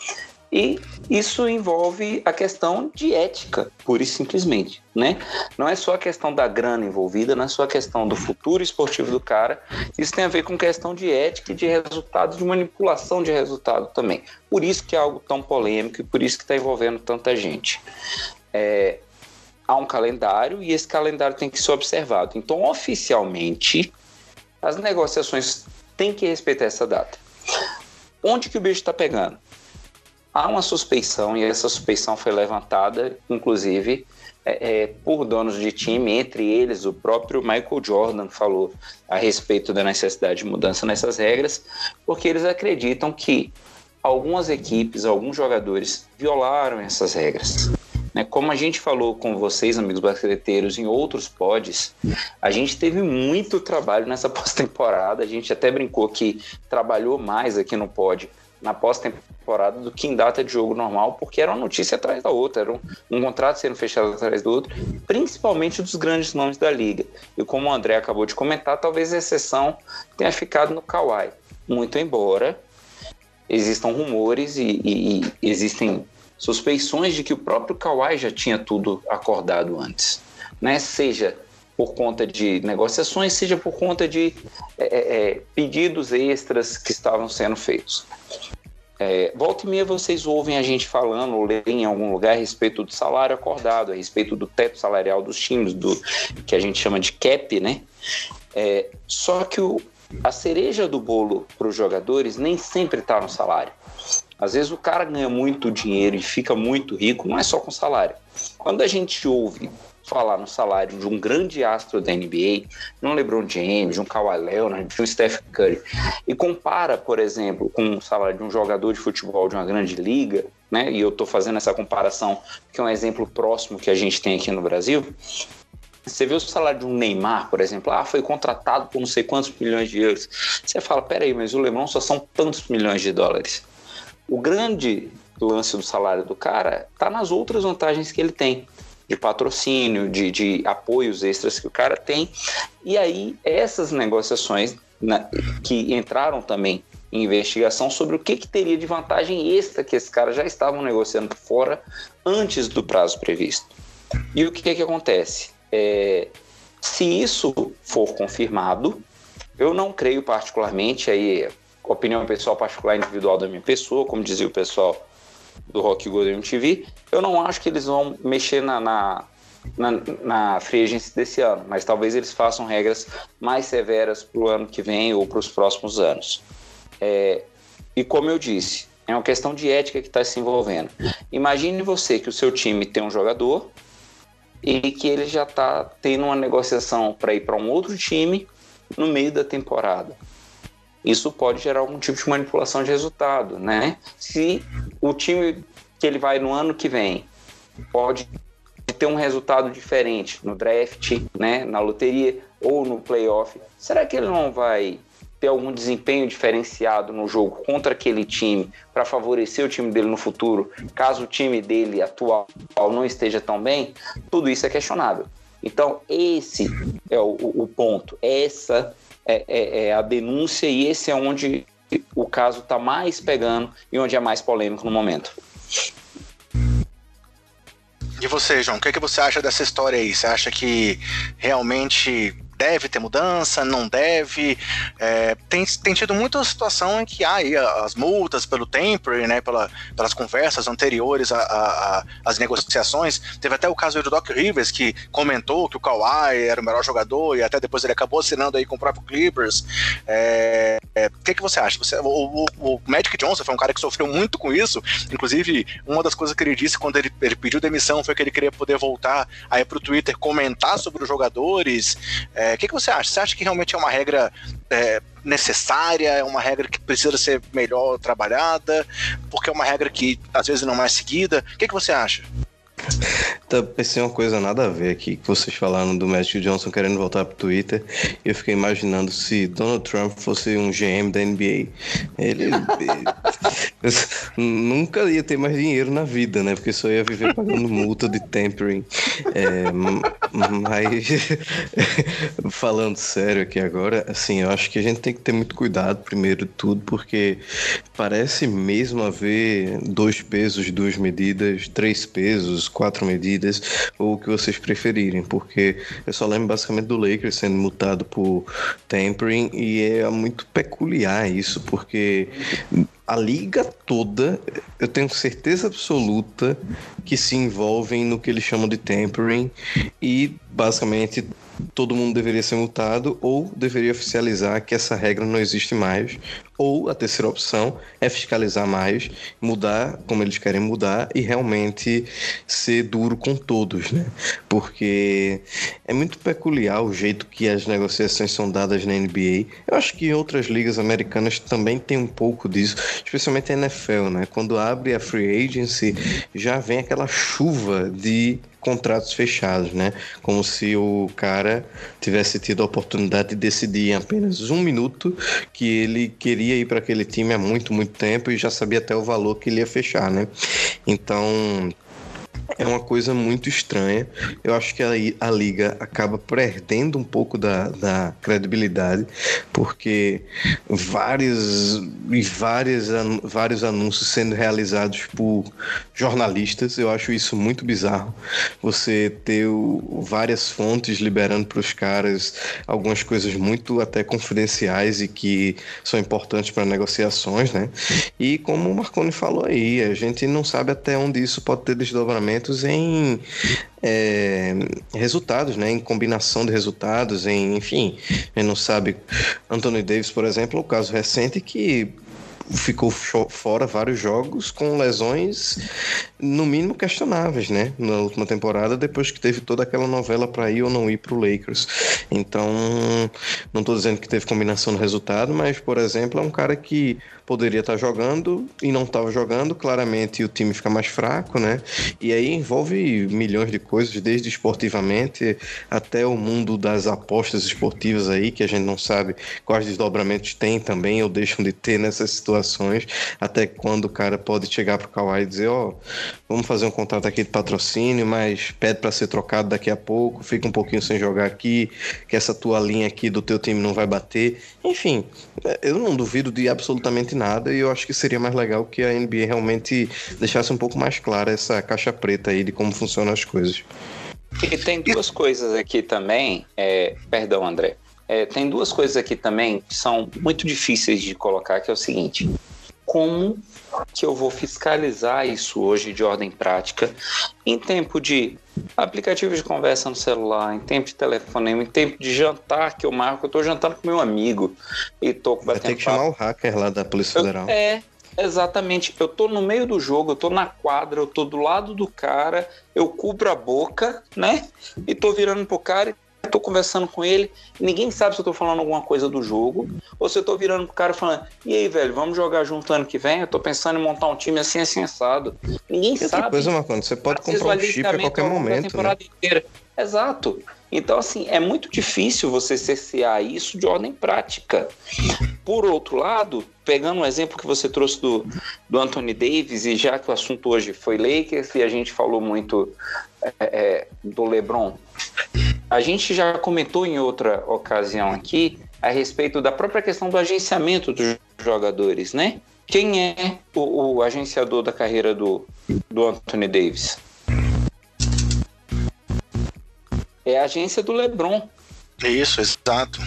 Speaker 2: e isso envolve a questão de ética, pura e simplesmente, né? Não é só a questão da grana envolvida, não é só a questão do futuro esportivo do cara, isso tem a ver com questão de ética e de resultado, de manipulação de resultado também. Por isso que é algo tão polêmico e por isso que está envolvendo tanta gente. É, há um calendário e esse calendário tem que ser observado. Então, oficialmente, as negociações têm que respeitar essa data. Onde que o bicho está pegando? Há uma suspeição, e essa suspeição foi levantada, inclusive, é, é, por donos de time, entre eles o próprio Michael Jordan falou a respeito da necessidade de mudança nessas regras, porque eles acreditam que algumas equipes, alguns jogadores violaram essas regras. Né? Como a gente falou com vocês, amigos basqueteiros, em outros pods, a gente teve muito trabalho nessa pós-temporada. A gente até brincou que trabalhou mais aqui no pod na pós-temporada do que em data de jogo normal, porque era uma notícia atrás da outra, era um, um, contrato sendo fechado atrás do outro, principalmente dos grandes nomes da liga. E como o André acabou de comentar, talvez a exceção tenha ficado no Kawhi. Muito embora existam rumores e, e, e existem suspeições de que o próprio Kawhi já tinha tudo acordado antes, né? Seja por conta de negociações, seja por conta de é, é, é pedidos extras que estavam sendo feitos. É, volta e meia vocês ouvem a gente falando ou leem em algum lugar a respeito do salário acordado, a respeito do teto salarial dos times, do que a gente chama de cap, né? É, só que o, a cereja do bolo para os jogadores nem sempre está no salário. Às vezes o cara ganha muito dinheiro e fica muito rico, não é só com salário. Quando a gente ouve falar no salário de um grande astro da NBA, de um LeBron James, de um Kawhi Leonard, de um Steph Curry, e compara, por exemplo, com o salário de um jogador de futebol de uma grande liga, né? E eu estou fazendo essa comparação porque é um exemplo próximo que a gente tem aqui no Brasil. Você vê o salário de um Neymar, por exemplo, ah, foi contratado por não sei quantos milhões de euros. Você fala, peraí, mas o LeBron só são tantos milhões de dólares. O grande lance do salário do cara está nas outras vantagens que ele tem de patrocínio, de, de apoios extras que o cara tem. E aí, essas negociações na, que entraram também em investigação sobre o que, que teria de vantagem extra que esses caras já estavam negociando fora antes do prazo previsto. E o que, que acontece? É, se isso for confirmado, eu não creio particularmente, aí opinião pessoal particular individual da minha pessoa, como dizia o pessoal do Rock Golden MTV, eu não acho que eles vão mexer na, na, na, na free agency desse ano, mas talvez eles façam regras mais severas para o ano que vem ou para os próximos anos. É, e como eu disse, é uma questão de ética que está se envolvendo. Imagine você que o seu time tem um jogador e que ele já está tendo uma negociação para ir para um outro time no meio da temporada isso pode gerar algum tipo de manipulação de resultado, né? Se o time que ele vai no ano que vem pode ter um resultado diferente no draft, né, na loteria ou no playoff, será que ele não vai ter algum desempenho diferenciado no jogo contra aquele time para favorecer o time dele no futuro, caso o time dele atual não esteja tão bem? Tudo isso é questionável. Então, esse é o, o ponto, essa é, é, é a denúncia e esse é onde o caso está mais pegando e onde é mais polêmico no momento.
Speaker 1: E você, João, o que, é que você acha dessa história aí? Você acha que realmente deve ter mudança, não deve. É, tem, tem tido muita situação em que há aí as multas pelo temper, né, pela, pelas conversas anteriores às negociações. Teve até o caso do Doc Rivers, que comentou que o Kawhi era o melhor jogador e até depois ele acabou assinando aí com o próprio Clippers. É, é, o que, que você acha? Você, o, o, o, Magic Johnson foi um cara que sofreu muito com isso. Inclusive, uma das coisas que ele disse quando ele, ele pediu demissão foi que ele queria poder voltar aí pro Twitter comentar sobre os jogadores. É, o é, que, que você acha? Você acha que realmente é uma regra é, necessária? É uma regra que precisa ser melhor trabalhada? Porque é uma regra que às vezes não é seguida? O que, que você acha?
Speaker 3: Tá, pensei uma coisa nada a ver aqui, que vocês falaram do Magic Johnson querendo voltar pro Twitter. Eu fiquei imaginando se Donald Trump fosse um GM da NBA. Ele, nunca ia ter mais dinheiro na vida, né? Porque só ia viver pagando multa de tempering. É, mas, falando sério aqui agora, assim, eu acho que a gente tem que ter muito cuidado, primeiro de tudo, porque parece mesmo haver dois pesos, duas medidas, três pesos, quatro medidas, ou o que vocês preferirem, porque eu só lembro basicamente do Lakers sendo multado por tampering e é muito peculiar isso, porque a liga toda, eu tenho certeza absoluta que se envolvem no que eles chamam de tampering e basicamente todo mundo deveria ser multado ou deveria oficializar que essa regra não existe mais. Ou a terceira opção é fiscalizar mais, mudar como eles querem mudar e realmente ser duro com todos, né? Porque é muito peculiar o jeito que as negociações são dadas na NBA. Eu acho que outras ligas americanas também tem um pouco disso, especialmente a NFL, né? Quando abre a free agency, já vem aquela chuva de contratos fechados, né? Como se o cara tivesse tido a oportunidade de decidir em apenas um minuto que ele queria ir para aquele time há muito, muito tempo e já sabia até o valor que ele ia fechar, né? Então é uma coisa muito estranha. Eu acho que a, a liga acaba perdendo um pouco da, da credibilidade, porque vários e várias, vários anúncios sendo realizados por jornalistas, eu acho isso muito bizarro. Você ter o, várias fontes liberando para os caras algumas coisas muito até confidenciais e que são importantes para negociações, né? E como o Marconi falou aí, a gente não sabe até onde isso pode ter desdobramento em é, resultados, né? Em combinação de resultados, em, enfim, a não sabe. Anthony Davis, por exemplo, é o caso recente que ficou fora vários jogos com lesões no mínimo questionáveis, né? Na última temporada, depois que teve toda aquela novela para ir ou não ir para o Lakers. Então, não estou dizendo que teve combinação no resultado, mas, por exemplo, é um cara que poderia estar tá jogando e não estava jogando, claramente o time fica mais fraco, né? E aí envolve milhões de coisas, desde esportivamente até o mundo das apostas esportivas aí, que a gente não sabe quais desdobramentos tem também ou deixam de ter nessas situações, até quando o cara pode chegar pro Kawhi e dizer, ó, oh, vamos fazer um contrato aqui de patrocínio, mas pede para ser trocado daqui a pouco, fica um pouquinho sem jogar aqui, que essa tua linha aqui do teu time não vai bater. Enfim, eu não duvido de absolutamente nada e eu acho que seria mais legal que a NBA realmente deixasse um pouco mais clara essa caixa preta aí de como funcionam as coisas.
Speaker 2: E tem duas coisas aqui também, é, perdão, André. É, tem duas coisas aqui também que são muito difíceis de colocar, que é o seguinte: como que eu vou fiscalizar isso hoje de ordem prática em tempo de aplicativo de conversa no celular, em tempo de telefonema, em tempo de jantar que eu marco, eu tô jantando com meu amigo e tô batendo
Speaker 3: Vai ter que papo. chamar o hacker lá da Polícia Federal.
Speaker 2: Eu, é, Exatamente. Eu tô no meio do jogo, eu tô na quadra, eu tô do lado do cara, eu cubro a boca, né? E tô virando pro cara e tô conversando com ele. Ninguém sabe se eu tô falando alguma coisa do jogo ou se eu tô virando pro cara falando: "E aí, velho, vamos jogar junto ano que vem? Eu tô pensando em montar um time assim assim assado". Ninguém e sabe.
Speaker 3: Outra coisa, Marconi, você pode comprar um chip a qualquer momento, né?
Speaker 2: Inteira. Exato. Então, assim, é muito difícil você cercear isso de ordem prática. Por outro lado, pegando um exemplo que você trouxe do, do Anthony Davis, e já que o assunto hoje foi Lakers e a gente falou muito é, é, do LeBron, a gente já comentou em outra ocasião aqui a respeito da própria questão do agenciamento dos jogadores, né? Quem é o, o agenciador da carreira do, do Anthony Davis? É a agência do LeBron.
Speaker 1: Isso, exato.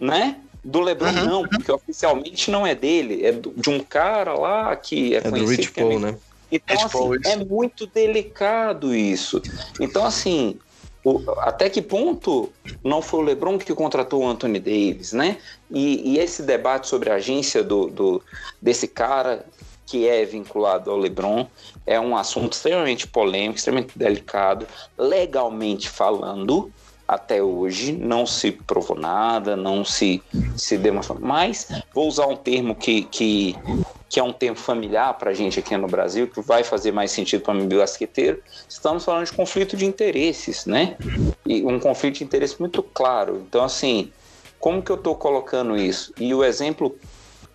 Speaker 2: Né? Do LeBron uhum. não, porque oficialmente não é dele, é de um cara lá que é, é conhecido. Do Rich
Speaker 3: Paul, é... né?
Speaker 2: Então, assim, é muito delicado isso. Então, assim, o, até que ponto não foi o LeBron que contratou o Anthony Davis, né? E, e esse debate sobre a agência do, do, desse cara que é vinculado ao LeBron é um assunto extremamente polêmico, extremamente delicado, legalmente falando. Até hoje não se provou nada, não se, se demonstrou. Mas vou usar um termo que, que, que é um termo familiar para a gente aqui no Brasil, que vai fazer mais sentido para mim basqueteiro. Estamos falando de conflito de interesses, né? E um conflito de interesse muito claro. Então, assim, como que eu estou colocando isso? E o exemplo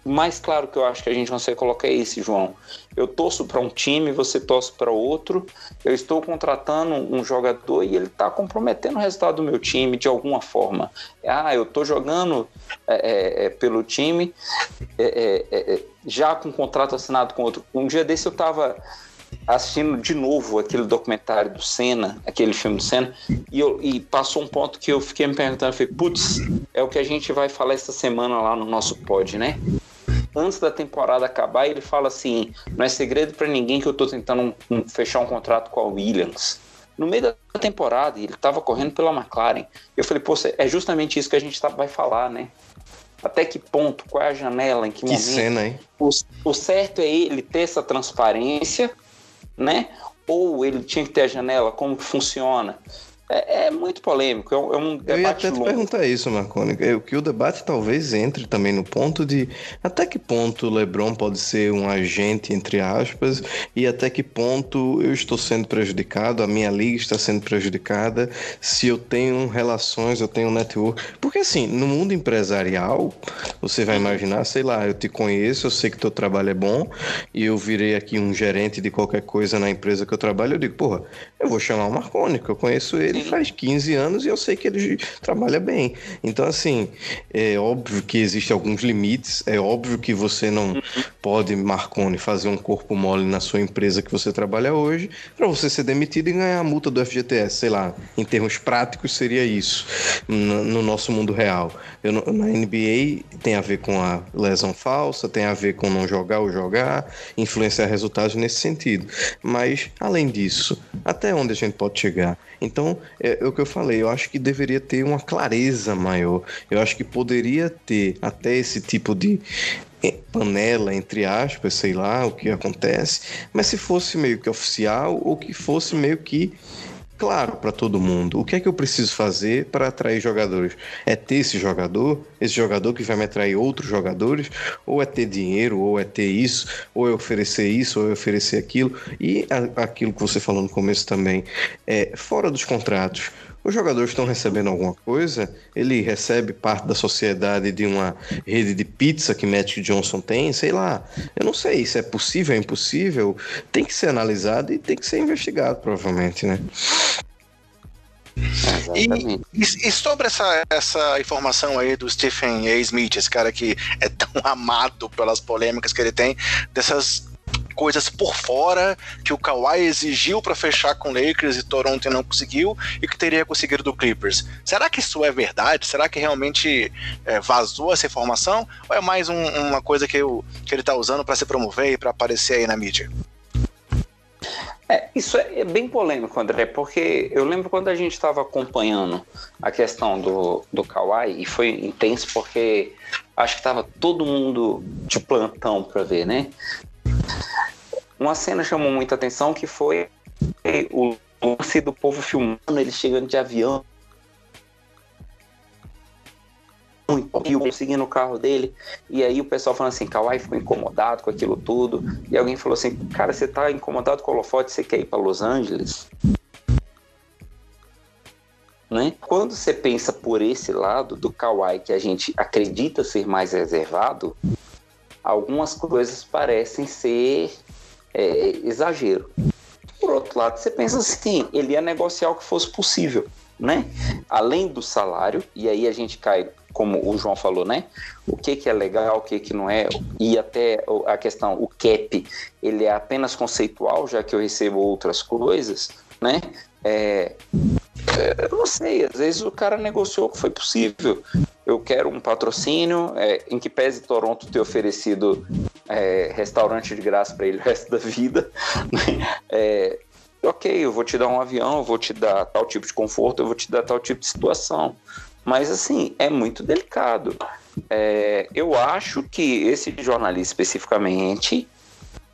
Speaker 2: mais claro que eu acho que a gente consegue colocar é esse, João. Eu torço para um time, você torce para outro. Eu estou contratando um jogador e ele está comprometendo o resultado do meu time de alguma forma. Ah, eu estou jogando é, é, é, pelo time é, é, já com um contrato assinado com outro. Um dia desse eu estava assistindo de novo aquele documentário do Senna, aquele filme do Senna, e, eu, e passou um ponto que eu fiquei me perguntando, falei, putz, é o que a gente vai falar essa semana lá no nosso pod, né? antes da temporada acabar, ele fala assim: não é segredo para ninguém que eu estou tentando um, um, fechar um contrato com a Williams. No meio da temporada, ele estava correndo pela McLaren. Eu falei, pô, é justamente isso que a gente tá, vai falar, né? Até que ponto, qual é a janela, em que, que momento.
Speaker 3: Cena, hein?
Speaker 2: O, o certo é ele ter essa transparência, né? Ou ele tinha que ter a janela, como funciona? É, é, muito polêmico, é um, é um debate Eu ia até
Speaker 3: longo. te perguntar isso, Marconi, é, que o debate talvez entre também no ponto de até que ponto o LeBron pode ser um agente, entre aspas, e até que ponto eu estou sendo prejudicado, a minha liga está sendo prejudicada, se eu tenho relações, eu tenho network. Porque assim, no mundo empresarial, você vai imaginar, sei lá, eu te conheço, eu sei que teu trabalho é bom, e eu virei aqui um gerente de qualquer coisa na empresa que eu trabalho, eu digo, porra, eu vou chamar o Marconi, que eu conheço ele ele faz 15 anos e eu sei que ele trabalha bem. Então, assim, é óbvio que existem alguns limites, é óbvio que você não pode, Marconi, fazer um corpo mole na sua empresa que você trabalha hoje para você ser demitido e ganhar a multa do FGTS, sei lá, em termos práticos seria isso no, no nosso mundo real. Eu, na NBA tem a ver com a lesão falsa, tem a ver com não jogar ou jogar, influenciar resultados nesse sentido. Mas, além disso, até onde a gente pode chegar? Então, é, é, o que eu falei, eu acho que deveria ter uma clareza maior. Eu acho que poderia ter até esse tipo de é, panela, entre aspas, sei lá o que acontece, mas se fosse meio que oficial ou que fosse meio que claro para todo mundo. O que é que eu preciso fazer para atrair jogadores? É ter esse jogador, esse jogador que vai me atrair outros jogadores, ou é ter dinheiro, ou é ter isso, ou é oferecer isso, ou é oferecer aquilo. E aquilo que você falou no começo também, é fora dos contratos os jogadores estão recebendo alguma coisa, ele recebe parte da sociedade de uma rede de pizza que Magic Johnson tem, sei lá. Eu não sei se é possível, é impossível. Tem que ser analisado e tem que ser investigado, provavelmente, né?
Speaker 1: E, e, sobre essa, essa informação aí do Stephen A. Smith, esse cara que é tão amado pelas polêmicas que ele tem, dessas coisas por fora que o Kawhi exigiu para fechar com Lakers e Toronto não conseguiu e que teria conseguido do Clippers. Será que isso é verdade? Será que realmente é, vazou essa informação? Ou é mais um, uma coisa que, eu, que ele está usando para se promover e para aparecer aí na mídia?
Speaker 2: É, isso é, é, bem polêmico, André, porque eu lembro quando a gente estava acompanhando a questão do, do Kawhi, e foi intenso porque acho que estava todo mundo de plantão para ver, né? Uma cena chamou muita atenção que foi o lance do povo filmando ele chegando de avião e seguindo o carro dele. E aí o pessoal falando assim, Kawhi ficou incomodado com aquilo tudo. E alguém falou assim, cara, você tá incomodado com o holofote, você quer ir para Los Angeles? Né? Quando você pensa por esse lado do Kawhi, que a gente acredita ser mais reservado, algumas coisas parecem ser é, exagero. Por outro lado, você pensa assim, ele ia negociar o que fosse possível, né? Além do salário, e aí a gente cai, como o João falou, né? O que, que é legal, o que, que não é, e até a questão, o cap, ele é apenas conceitual, já que eu recebo outras coisas, né? É, é, eu não sei, às vezes o cara negociou o que foi possível. Eu quero um patrocínio, é, em que pese Toronto ter oferecido é, restaurante de graça para ele o resto da vida. É, ok, eu vou te dar um avião, eu vou te dar tal tipo de conforto, eu vou te dar tal tipo de situação. Mas assim, é muito delicado. É, eu acho que esse jornalista especificamente,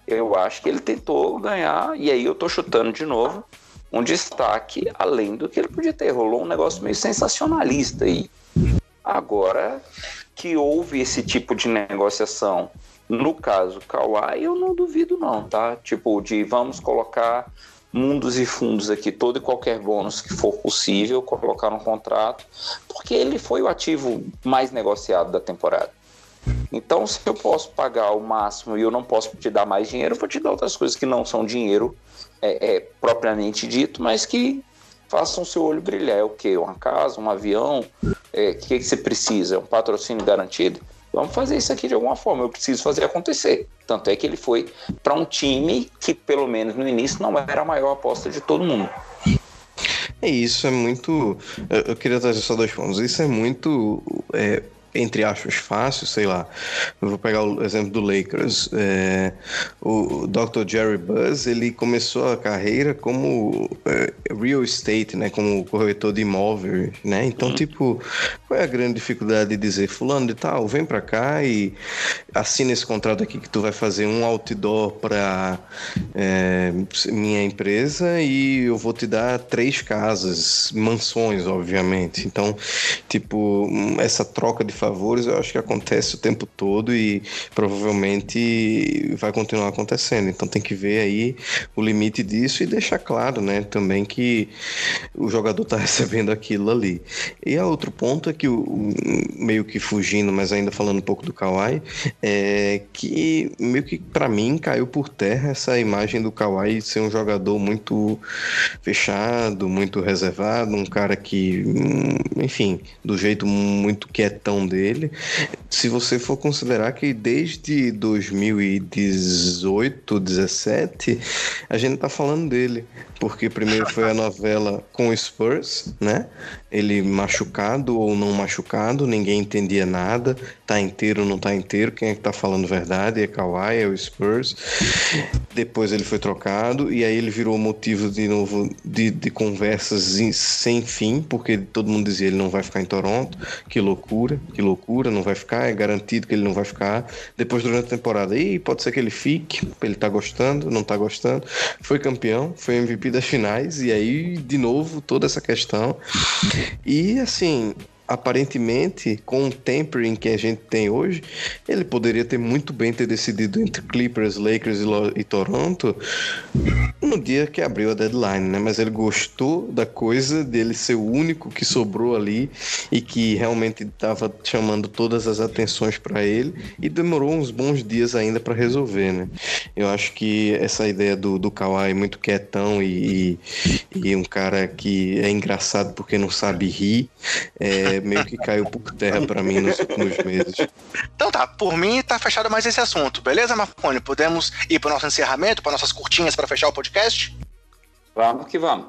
Speaker 2: eu acho que ele tentou ganhar, e aí eu tô chutando de novo, um destaque além do que ele podia ter. Rolou um negócio meio sensacionalista aí. Agora que houve esse tipo de negociação no caso Kawhi, eu não duvido não, tá? Tipo, de vamos colocar mundos e fundos aqui, todo e qualquer bônus que for possível, colocar no contrato, porque ele foi o ativo mais negociado da temporada. Então, se eu posso pagar o máximo e eu não posso te dar mais dinheiro, eu vou te dar outras coisas que não são dinheiro é, é, propriamente dito, mas que façam seu olho brilhar. É o quê? Uma casa, um avião? O é, que, você precisa? É um patrocínio garantido? Vamos fazer isso aqui de alguma forma. Eu preciso fazer acontecer. Tanto é que ele foi para um time que, pelo menos no início, não era a maior aposta de todo mundo.
Speaker 3: É isso, é muito. Eu queria trazer só dois pontos. Isso é muito é, entre aspas, fácil, sei lá. Eu vou pegar o exemplo do Lakers. É, o Dr. Jerry Buzz, ele começou a carreira como é, real estate, né? Como corretor de imóveis, né? Então, uhum. tipo, qual é a grande dificuldade de dizer, fulano de tal, vem pra cá e assina esse contrato aqui que tu vai fazer um outdoor para é, minha empresa e eu vou te dar três casas, mansões, obviamente. Então, tipo, essa troca de eu acho que acontece o tempo todo e provavelmente vai continuar acontecendo. Então tem que ver aí o limite disso e deixar claro, né, também que o jogador está recebendo aquilo ali. E a outro ponto é que o meio que fugindo, mas ainda falando um pouco do Kawhi, é que meio que para mim caiu por terra essa imagem do Kawhi ser um jogador muito fechado, muito reservado, um cara que, hum, enfim, do jeito muito quietão dele. Se você for considerar que desde 2018, 17, a gente tá falando dele, porque primeiro foi a novela com o Spurs, né? Ele machucado ou não machucado, ninguém entendia nada, tá inteiro ou não tá inteiro, quem é que tá falando verdade? É Kawhi, é o Spurs. Depois ele foi trocado e aí ele virou motivo de novo de, de conversas sem fim, porque todo mundo dizia ele não vai ficar em Toronto, que loucura, que loucura, não vai ficar, é garantido que ele não vai ficar. Depois, durante a temporada, e pode ser que ele fique, ele tá gostando, não tá gostando. Foi campeão, foi MVP das finais, e aí, de novo, toda essa questão. E assim, aparentemente, com o tempering que a gente tem hoje, ele poderia ter muito bem ter decidido entre Clippers, Lakers e, Toronto no dia que abriu a deadline, né? Mas ele gostou da coisa dele ser o único que sobrou ali e que realmente estava chamando todas as atenções para ele e demorou uns bons dias ainda para resolver, né? Eu acho que essa ideia do, do Kawhi muito quietão e, e, e um cara que é engraçado porque não sabe rir, é, meio que caiu por terra para mim nos últimos meses.
Speaker 1: Então tá, por mim tá fechado mais esse assunto, beleza, Marconi? Podemos ir para nosso encerramento, para nossas curtinhas para fechar o podcast?
Speaker 2: Vamos que vamos.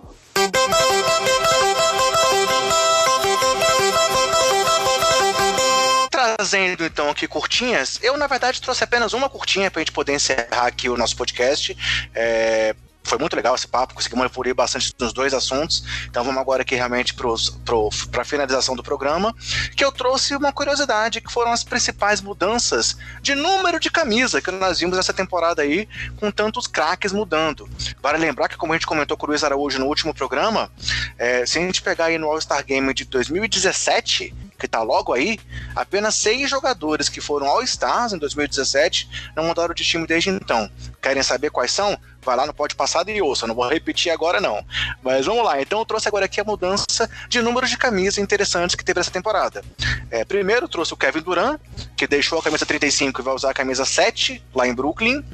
Speaker 1: trazendo então aqui curtinhas, eu na verdade trouxe apenas uma curtinha para a gente poder encerrar aqui o nosso podcast. É, foi muito legal esse papo, conseguimos evoluir bastante nos dois assuntos. Então vamos agora aqui realmente para a finalização do programa, que eu trouxe uma curiosidade, que foram as principais mudanças de número de camisa que nós vimos essa temporada aí, com tantos craques mudando. Vale lembrar que, como a gente comentou com o Luiz Araújo no último programa, é, se a gente pegar aí no All-Star Game de 2017, que tá logo aí, apenas seis jogadores que foram All-Stars em 2017 não mudaram de time desde então. Querem saber quais são? Vai lá no pode passado e ouça, não vou repetir agora não. Mas vamos lá, então eu trouxe agora aqui a mudança de número de camisas interessantes que teve essa temporada. É, primeiro trouxe o Kevin Durant, que deixou a camisa 35 e vai usar a camisa 7 lá em Brooklyn.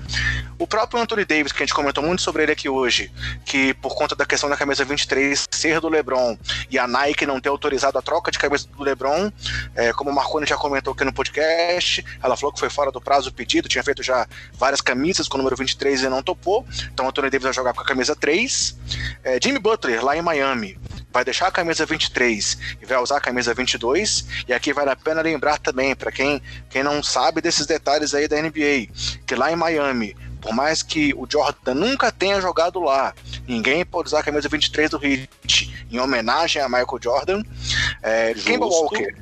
Speaker 1: O próprio Anthony Davis, que a gente comentou muito sobre ele aqui hoje, que por conta da questão da camisa 23 ser do LeBron e a Nike não ter autorizado a troca de camisa do LeBron, é, como o Marconi já comentou aqui no podcast, ela falou que foi fora do prazo do pedido, tinha feito já várias camisas com o número 23 e não topou. Então Anthony Davis vai jogar com a camisa 3. É, Jimmy Butler, lá em Miami, vai deixar a camisa 23 e vai usar a camisa 22. E aqui vale a pena lembrar também, para quem, quem não sabe desses detalhes aí da NBA, que lá em Miami, por mais que o Jordan nunca tenha jogado lá, ninguém pode usar a camisa 23 do Heat em homenagem a Michael Jordan. É, Kemba Walker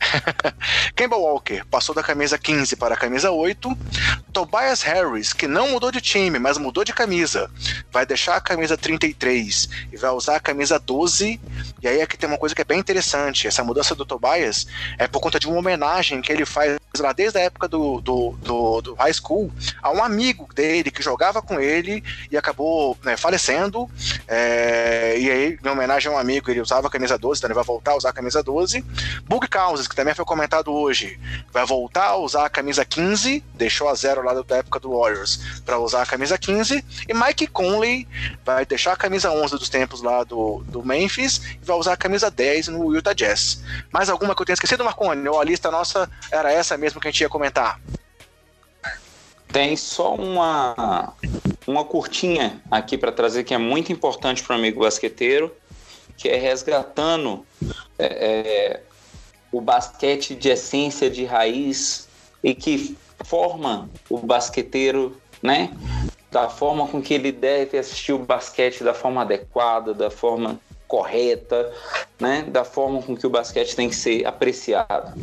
Speaker 1: Kemba Walker passou da camisa 15 para a camisa 8. Tobias Harris, que não mudou de time, mas mudou de camisa, vai deixar a camisa 33 e vai usar a camisa 12. E aí aqui tem uma coisa que é bem interessante: essa mudança do Tobias é por conta de uma homenagem que ele faz lá desde a época do, do, do, do high school a um amigo dele que jogava com ele e acabou né, falecendo. É, e aí, em homenagem a um amigo, ele usava a camisa 12, então ele vai voltar a usar a camisa 12. Bug Causes, que também foi comentado hoje, vai voltar a usar a camisa 15, deixou a zero lá da época do Warriors para usar a camisa 15. E Mike Conley vai deixar a camisa 11 dos tempos lá do, do Memphis vai usar a camisa 10 no Utah Jazz. Mais alguma que eu tenha esquecido, Marconi? Ou a lista nossa era essa mesmo que a gente ia comentar?
Speaker 2: Tem só uma, uma curtinha aqui para trazer que é muito importante para o amigo basqueteiro, que é resgatando é, é o basquete de essência, de raiz e que forma o basqueteiro, né? Da forma com que ele deve assistir o basquete da forma adequada, da forma correta, né? Da forma com que o basquete tem que ser apreciado.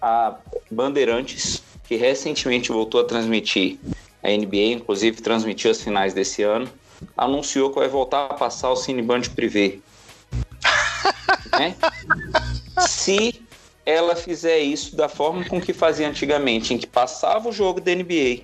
Speaker 2: A Bandeirantes, que recentemente voltou a transmitir a NBA, inclusive transmitiu as finais desse ano, anunciou que vai voltar a passar o Cineband Privé. né? Se ela fizer isso da forma com que fazia antigamente, em que passava o jogo da NBA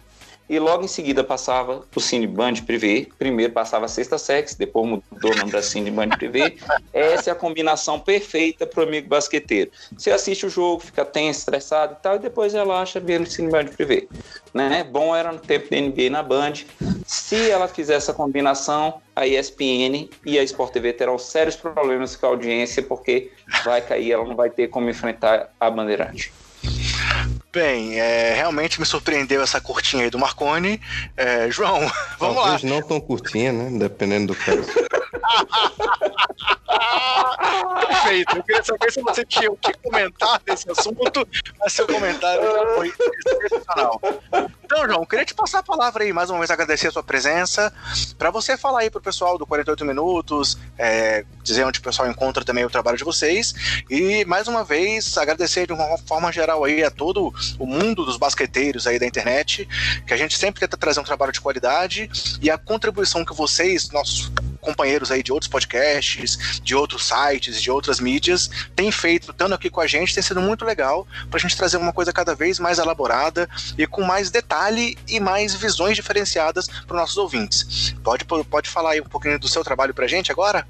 Speaker 2: e logo em seguida passava o Cine Band Privé. Primeiro passava a Sexta Sex, depois mudou o nome da Cine Band Privé. Essa é a combinação perfeita para o amigo basqueteiro. Você assiste o jogo, fica tenso, estressado e tal, e depois relaxa vendo o Cine Band Privé. Né? Bom era no tempo da NBA na Band. Se ela fizer essa combinação, a ESPN e a Sport TV terão sérios problemas com a audiência, porque vai cair, ela não vai ter como enfrentar a Bandeirante.
Speaker 1: Bem, é, realmente me surpreendeu essa curtinha aí do Marconi. É, João, vamos
Speaker 3: Talvez
Speaker 1: lá.
Speaker 3: não tão curtinha, né? Dependendo do caso.
Speaker 1: Perfeito. Eu queria saber se você tinha o que comentar desse assunto, mas seu comentário já foi excepcional. Então, João, queria te passar a palavra aí, mais uma vez agradecer a sua presença, para você falar aí pro pessoal do 48 Minutos, é, dizer onde o pessoal encontra também o trabalho de vocês, e mais uma vez agradecer de uma forma geral aí a todo o mundo dos basqueteiros aí da internet, que a gente sempre tenta trazer um trabalho de qualidade, e a contribuição que vocês, nossos companheiros aí de outros podcasts, de outros sites, de outras mídias, têm feito, estando aqui com a gente, tem sido muito legal para a gente trazer uma coisa cada vez mais elaborada e com mais detalhe e mais visões diferenciadas para os nossos ouvintes. Pode, pode falar aí um pouquinho do seu trabalho para a gente agora?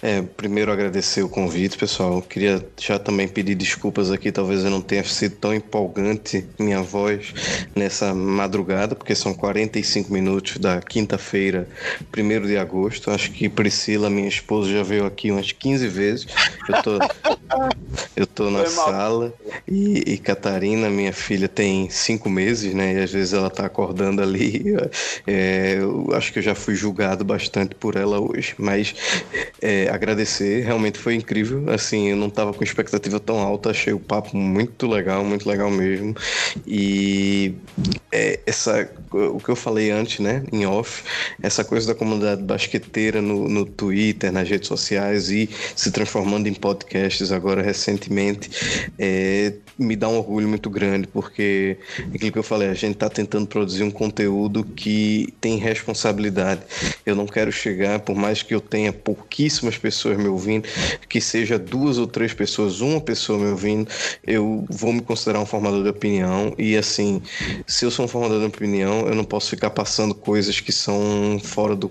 Speaker 3: É, primeiro agradecer o convite, pessoal. Queria já também pedir desculpas aqui, talvez eu não tenha sido tão empolgante minha voz nessa madrugada, porque são 45 minutos da quinta-feira, 1 de agosto. Acho que Priscila, minha esposa, já veio aqui umas 15 vezes. Eu tô, eu tô na sala e, e, Catarina, minha filha, tem cinco meses, né? E às vezes ela tá acordando ali. É, eu acho que eu já fui julgado bastante por ela hoje, mas é, agradecer, realmente foi incrível. Assim, eu não estava com expectativa tão alta, achei o papo muito legal, muito legal mesmo. E é, essa, o que eu falei antes, né, em off, essa coisa da comunidade basqueteira no, no Twitter, nas redes sociais e se transformando em podcasts agora recentemente, é, me dá um orgulho muito grande, porque aquilo que eu falei, a gente está tentando produzir um conteúdo que tem responsabilidade. Eu não quero chegar, por mais que eu tenha pouquíssimas pessoas me ouvindo, que seja duas ou três pessoas, uma pessoa me ouvindo, eu vou me considerar um formador de opinião. E assim, se eu sou um formador de opinião, eu não posso ficar passando coisas que são fora do.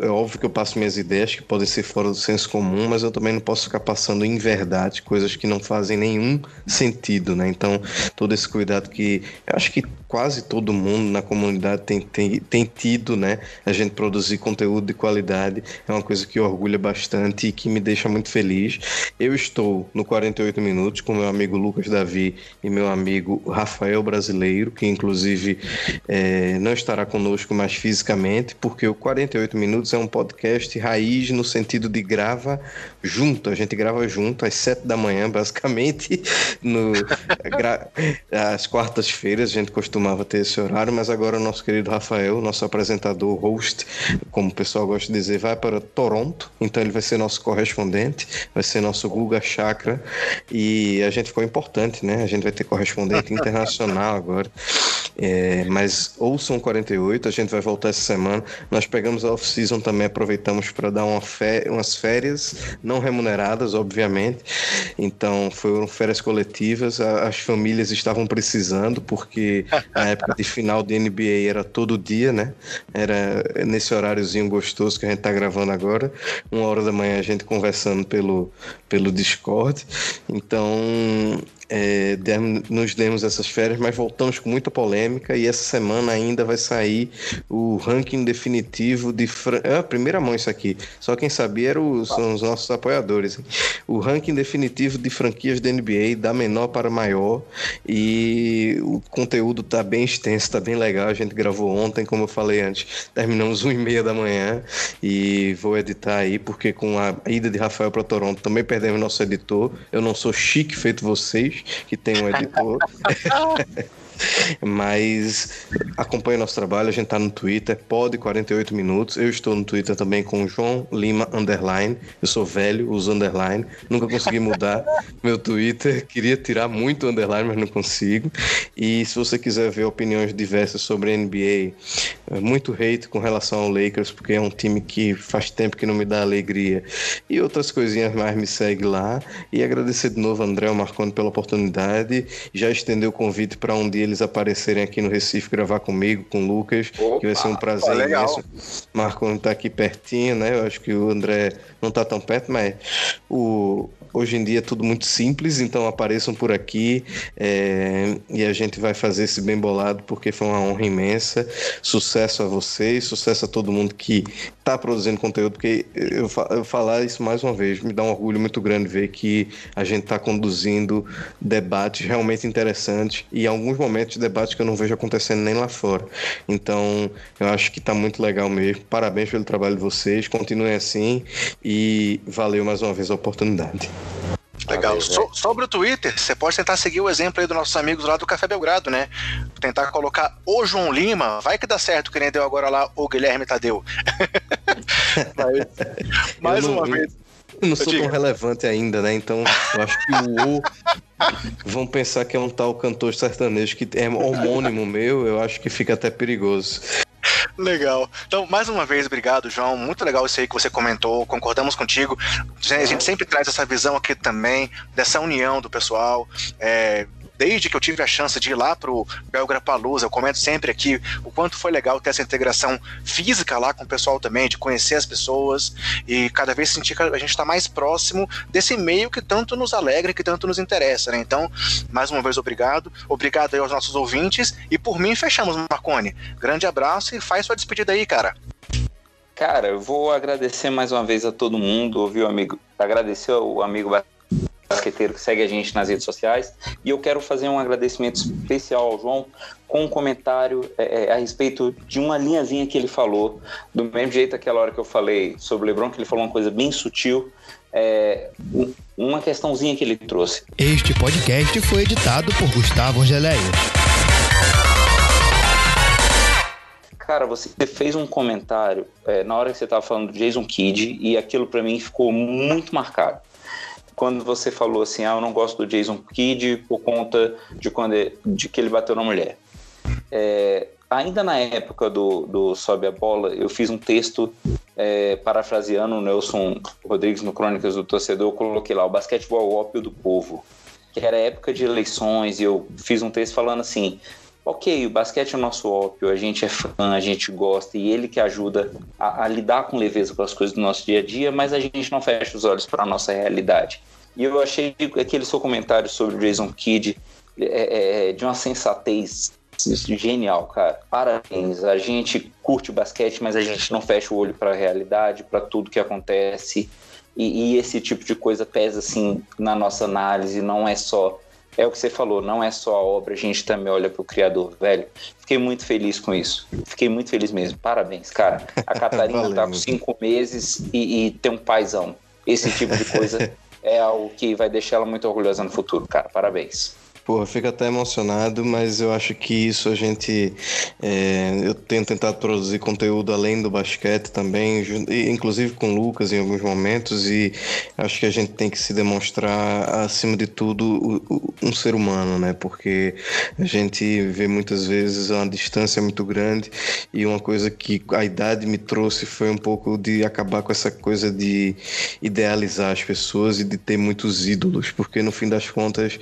Speaker 3: É óbvio que eu passo minhas ideias que podem ser fora do senso comum, mas eu também não posso ficar passando em verdade coisas que não fazem nenhum sentido, né? Então, todo esse cuidado que eu acho que quase todo mundo na comunidade tem, tem, tem tido, né? A gente produzir conteúdo de qualidade é uma coisa que orgulha bastante e que me deixa muito feliz. Eu estou no 48 Minutos com meu amigo Lucas Davi e meu amigo Rafael Brasileiro, que inclusive é, não estará conosco mais fisicamente, porque o 48 Minutos é um podcast raiz no sentido de grava junto. A gente grava junto às 7 da manhã, basicamente, no, às quartas-feiras. A gente costumava ter esse horário, mas agora o nosso querido Rafael, nosso apresentador, host, como o pessoal gosta de dizer, vai para Toronto. Então ele vai ser nosso correspondente, vai ser nosso Guga Chakra. E a gente ficou importante, né? A gente vai ter correspondente internacional agora. É, mas ouçam 48, a gente vai voltar essa semana. Nós pegamos a off-season também, aproveitamos para dar uma umas férias não remuneradas, obviamente. Então foram férias coletivas. As famílias estavam precisando, porque a época de final de NBA era todo dia, né? Era nesse horáriozinho gostoso que a gente está gravando agora. Uma hora da manhã a gente conversando pelo, pelo Discord. Então é, nos demos essas férias, mas voltamos com muita polêmica e essa semana ainda vai sair o ranking definitivo de fran... é a primeira mão isso aqui. Só quem sabia era o, são os nossos apoiadores. O ranking definitivo de franquias da NBA da menor para maior e o conteúdo tá bem extenso, tá bem legal. A gente gravou ontem, como eu falei antes, terminamos uma e meia da manhã e vou editar aí porque com a ida de Rafael para Toronto também perdemos nosso editor. Eu não sou chique feito vocês que tem um editor. Mas acompanhe nosso trabalho, a gente tá no Twitter, pode 48 minutos. Eu estou no Twitter também com João Lima Underline. Eu sou velho, uso underline. Nunca consegui mudar meu Twitter. Queria tirar muito underline, mas não consigo. E se você quiser ver opiniões diversas sobre NBA, é muito hate com relação ao Lakers, porque é um time que faz tempo que não me dá alegria. E outras coisinhas mais, me segue lá. E agradecer de novo André Marconi pela oportunidade. Já estendeu o convite para um dia eles aparecerem aqui no Recife gravar comigo, com o Lucas, Opa, que vai ser um prazer pô, imenso. Marco está aqui pertinho, né? Eu acho que o André não está tão perto, mas o, Hoje em dia é tudo muito simples, então apareçam por aqui é, e a gente vai fazer esse bem bolado porque foi uma honra imensa. Sucesso a vocês, sucesso a todo mundo que está produzindo conteúdo, porque eu, eu falar isso mais uma vez, me dá um orgulho muito grande ver que a gente está conduzindo debates realmente interessantes e em alguns momentos momentos de debate que eu não vejo acontecendo nem lá fora. Então, eu acho que está muito legal mesmo. Parabéns pelo trabalho de vocês, continuem assim e valeu mais uma vez a oportunidade.
Speaker 1: Legal. So, sobre o Twitter, você pode tentar seguir o exemplo aí dos nossos amigos lá do Café Belgrado, né? Tentar colocar o João Lima, vai que dá certo, que nem deu agora lá o Guilherme Tadeu.
Speaker 3: Mas, mais uma vez. Eu não sou tão relevante ainda, né? Então, eu acho que o O vão pensar que é um tal cantor sertanejo que é homônimo meu, eu acho que fica até perigoso.
Speaker 1: Legal. Então, mais uma vez, obrigado, João. Muito legal isso aí que você comentou. Concordamos contigo. A gente sempre traz essa visão aqui também, dessa união do pessoal. É, desde que eu tive a chance de ir lá pro Belgra Palusa, eu comento sempre aqui o quanto foi legal ter essa integração física lá com o pessoal também, de conhecer as pessoas e cada vez sentir que a gente está mais próximo desse meio que tanto nos alegra, que tanto nos interessa, né? Então, mais uma vez, obrigado. Obrigado aí aos nossos ouvintes e por mim fechamos, Marcone. Grande abraço e faz sua despedida aí, cara.
Speaker 2: Cara, eu vou agradecer mais uma vez a todo mundo, ouviu, amigo? Agradecer ao amigo basqueteiro que segue a gente nas redes sociais. E eu quero fazer um agradecimento especial ao João com um comentário é, é, a respeito de uma linhazinha que ele falou, do mesmo jeito aquela hora que eu falei sobre o Lebron, que ele falou uma coisa bem sutil, é, uma questãozinha que ele trouxe.
Speaker 4: Este podcast foi editado por Gustavo Angeléia.
Speaker 2: Cara, você fez um comentário é, na hora que você estava falando do Jason Kidd e aquilo para mim ficou muito marcado quando você falou assim, ah, eu não gosto do Jason Kidd por conta de quando ele, de que ele bateu na mulher. É, ainda na época do, do Sobe a Bola, eu fiz um texto é, parafraseando o Nelson Rodrigues no Crônicas do Torcedor, eu coloquei lá o basquetebol é ópio do povo, que era época de eleições, e eu fiz um texto falando assim, ok, o basquete é o nosso ópio, a gente é fã, a gente gosta, e ele que ajuda a, a, lidar com leveza com as coisas do nosso dia a dia, mas a gente não fecha os olhos para a nossa realidade. E eu achei aquele seu comentário sobre o Jason Kidd é, é, é, de uma sensatez genial, cara. Parabéns. A gente curte o basquete, mas a gente não fecha o olho para a realidade, para tudo que acontece. E, e, esse tipo de coisa pesa assim na nossa análise. Não é só é o que você falou, não é só a obra, a gente também olha para o criador, velho. Fiquei muito feliz com isso. Fiquei muito feliz mesmo. Parabéns, cara. A Catarina tá com cinco meses e, e tem um paizão. Esse tipo de coisa é algo que vai deixar ela muito orgulhosa no futuro, cara. Parabéns.
Speaker 3: Pô, fico até emocionado, mas eu acho que isso a gente. É, eu tenho tentado produzir conteúdo além do basquete também, inclusive com o Lucas em alguns momentos, e acho que a gente tem que se demonstrar, acima de tudo, um ser humano, né? Porque a gente vê muitas vezes uma distância muito grande, e uma coisa que a idade me trouxe foi um pouco de acabar com essa coisa de idealizar as pessoas e de ter muitos ídolos, porque no fim das contas.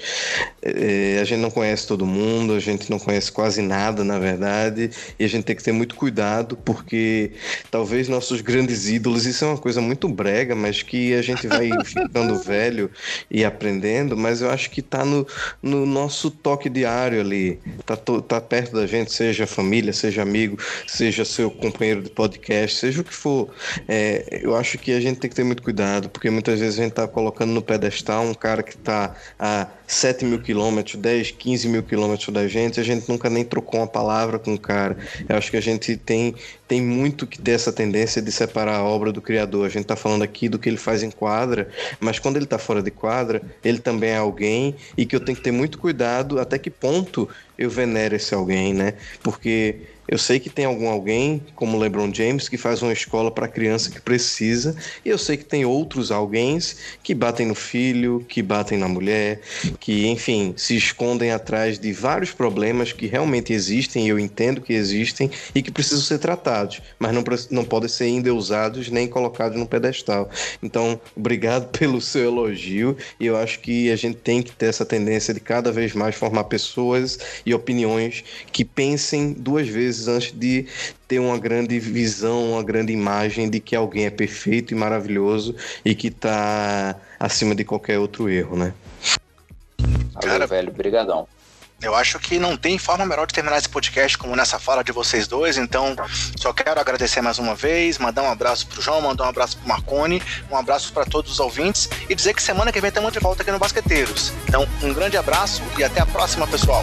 Speaker 3: É, a gente não conhece todo mundo, a gente não conhece quase nada, na verdade, e a gente tem que ter muito cuidado, porque talvez nossos grandes ídolos, isso é uma coisa muito brega, mas que a gente vai ficando velho e aprendendo, mas eu acho que está no, no nosso toque diário ali, tá, tá perto da gente, seja família, seja amigo, seja seu companheiro de podcast, seja o que for. É, eu acho que a gente tem que ter muito cuidado, porque muitas vezes a gente está colocando no pedestal um cara que está a 7 mil quilômetros, 10, 15 mil quilômetros da gente, a gente nunca nem trocou uma palavra com o cara. Eu acho que a gente tem, tem muito que ter essa tendência de separar a obra do criador. A gente está falando aqui do que ele faz em quadra, mas quando ele está fora de quadra, ele também é alguém e que eu tenho que ter muito cuidado até que ponto eu venero esse alguém, né? Porque eu sei que tem algum alguém, como LeBron James, que faz uma escola para criança que precisa, e eu sei que tem outros alguém que batem no filho, que batem na mulher, que, enfim, se escondem atrás de vários problemas que realmente existem, e eu entendo que existem, e que precisam ser tratados, mas não, não podem ser endeusados nem colocados no pedestal. Então, obrigado pelo seu elogio, e eu acho que a gente tem que ter essa tendência de cada vez mais formar pessoas e opiniões que pensem duas vezes vezes antes de ter uma grande visão, uma grande imagem de que alguém é perfeito e maravilhoso e que está acima de qualquer outro erro, né?
Speaker 2: Cara, velho, brigadão.
Speaker 1: Eu acho que não tem forma melhor de terminar esse podcast como nessa fala de vocês dois, então só quero agradecer mais uma vez, mandar um abraço pro João, mandar um abraço pro Marcone, um abraço para todos os ouvintes e dizer que semana que vem estamos de volta aqui no Basqueteiros. Então, um grande abraço e até a próxima, pessoal.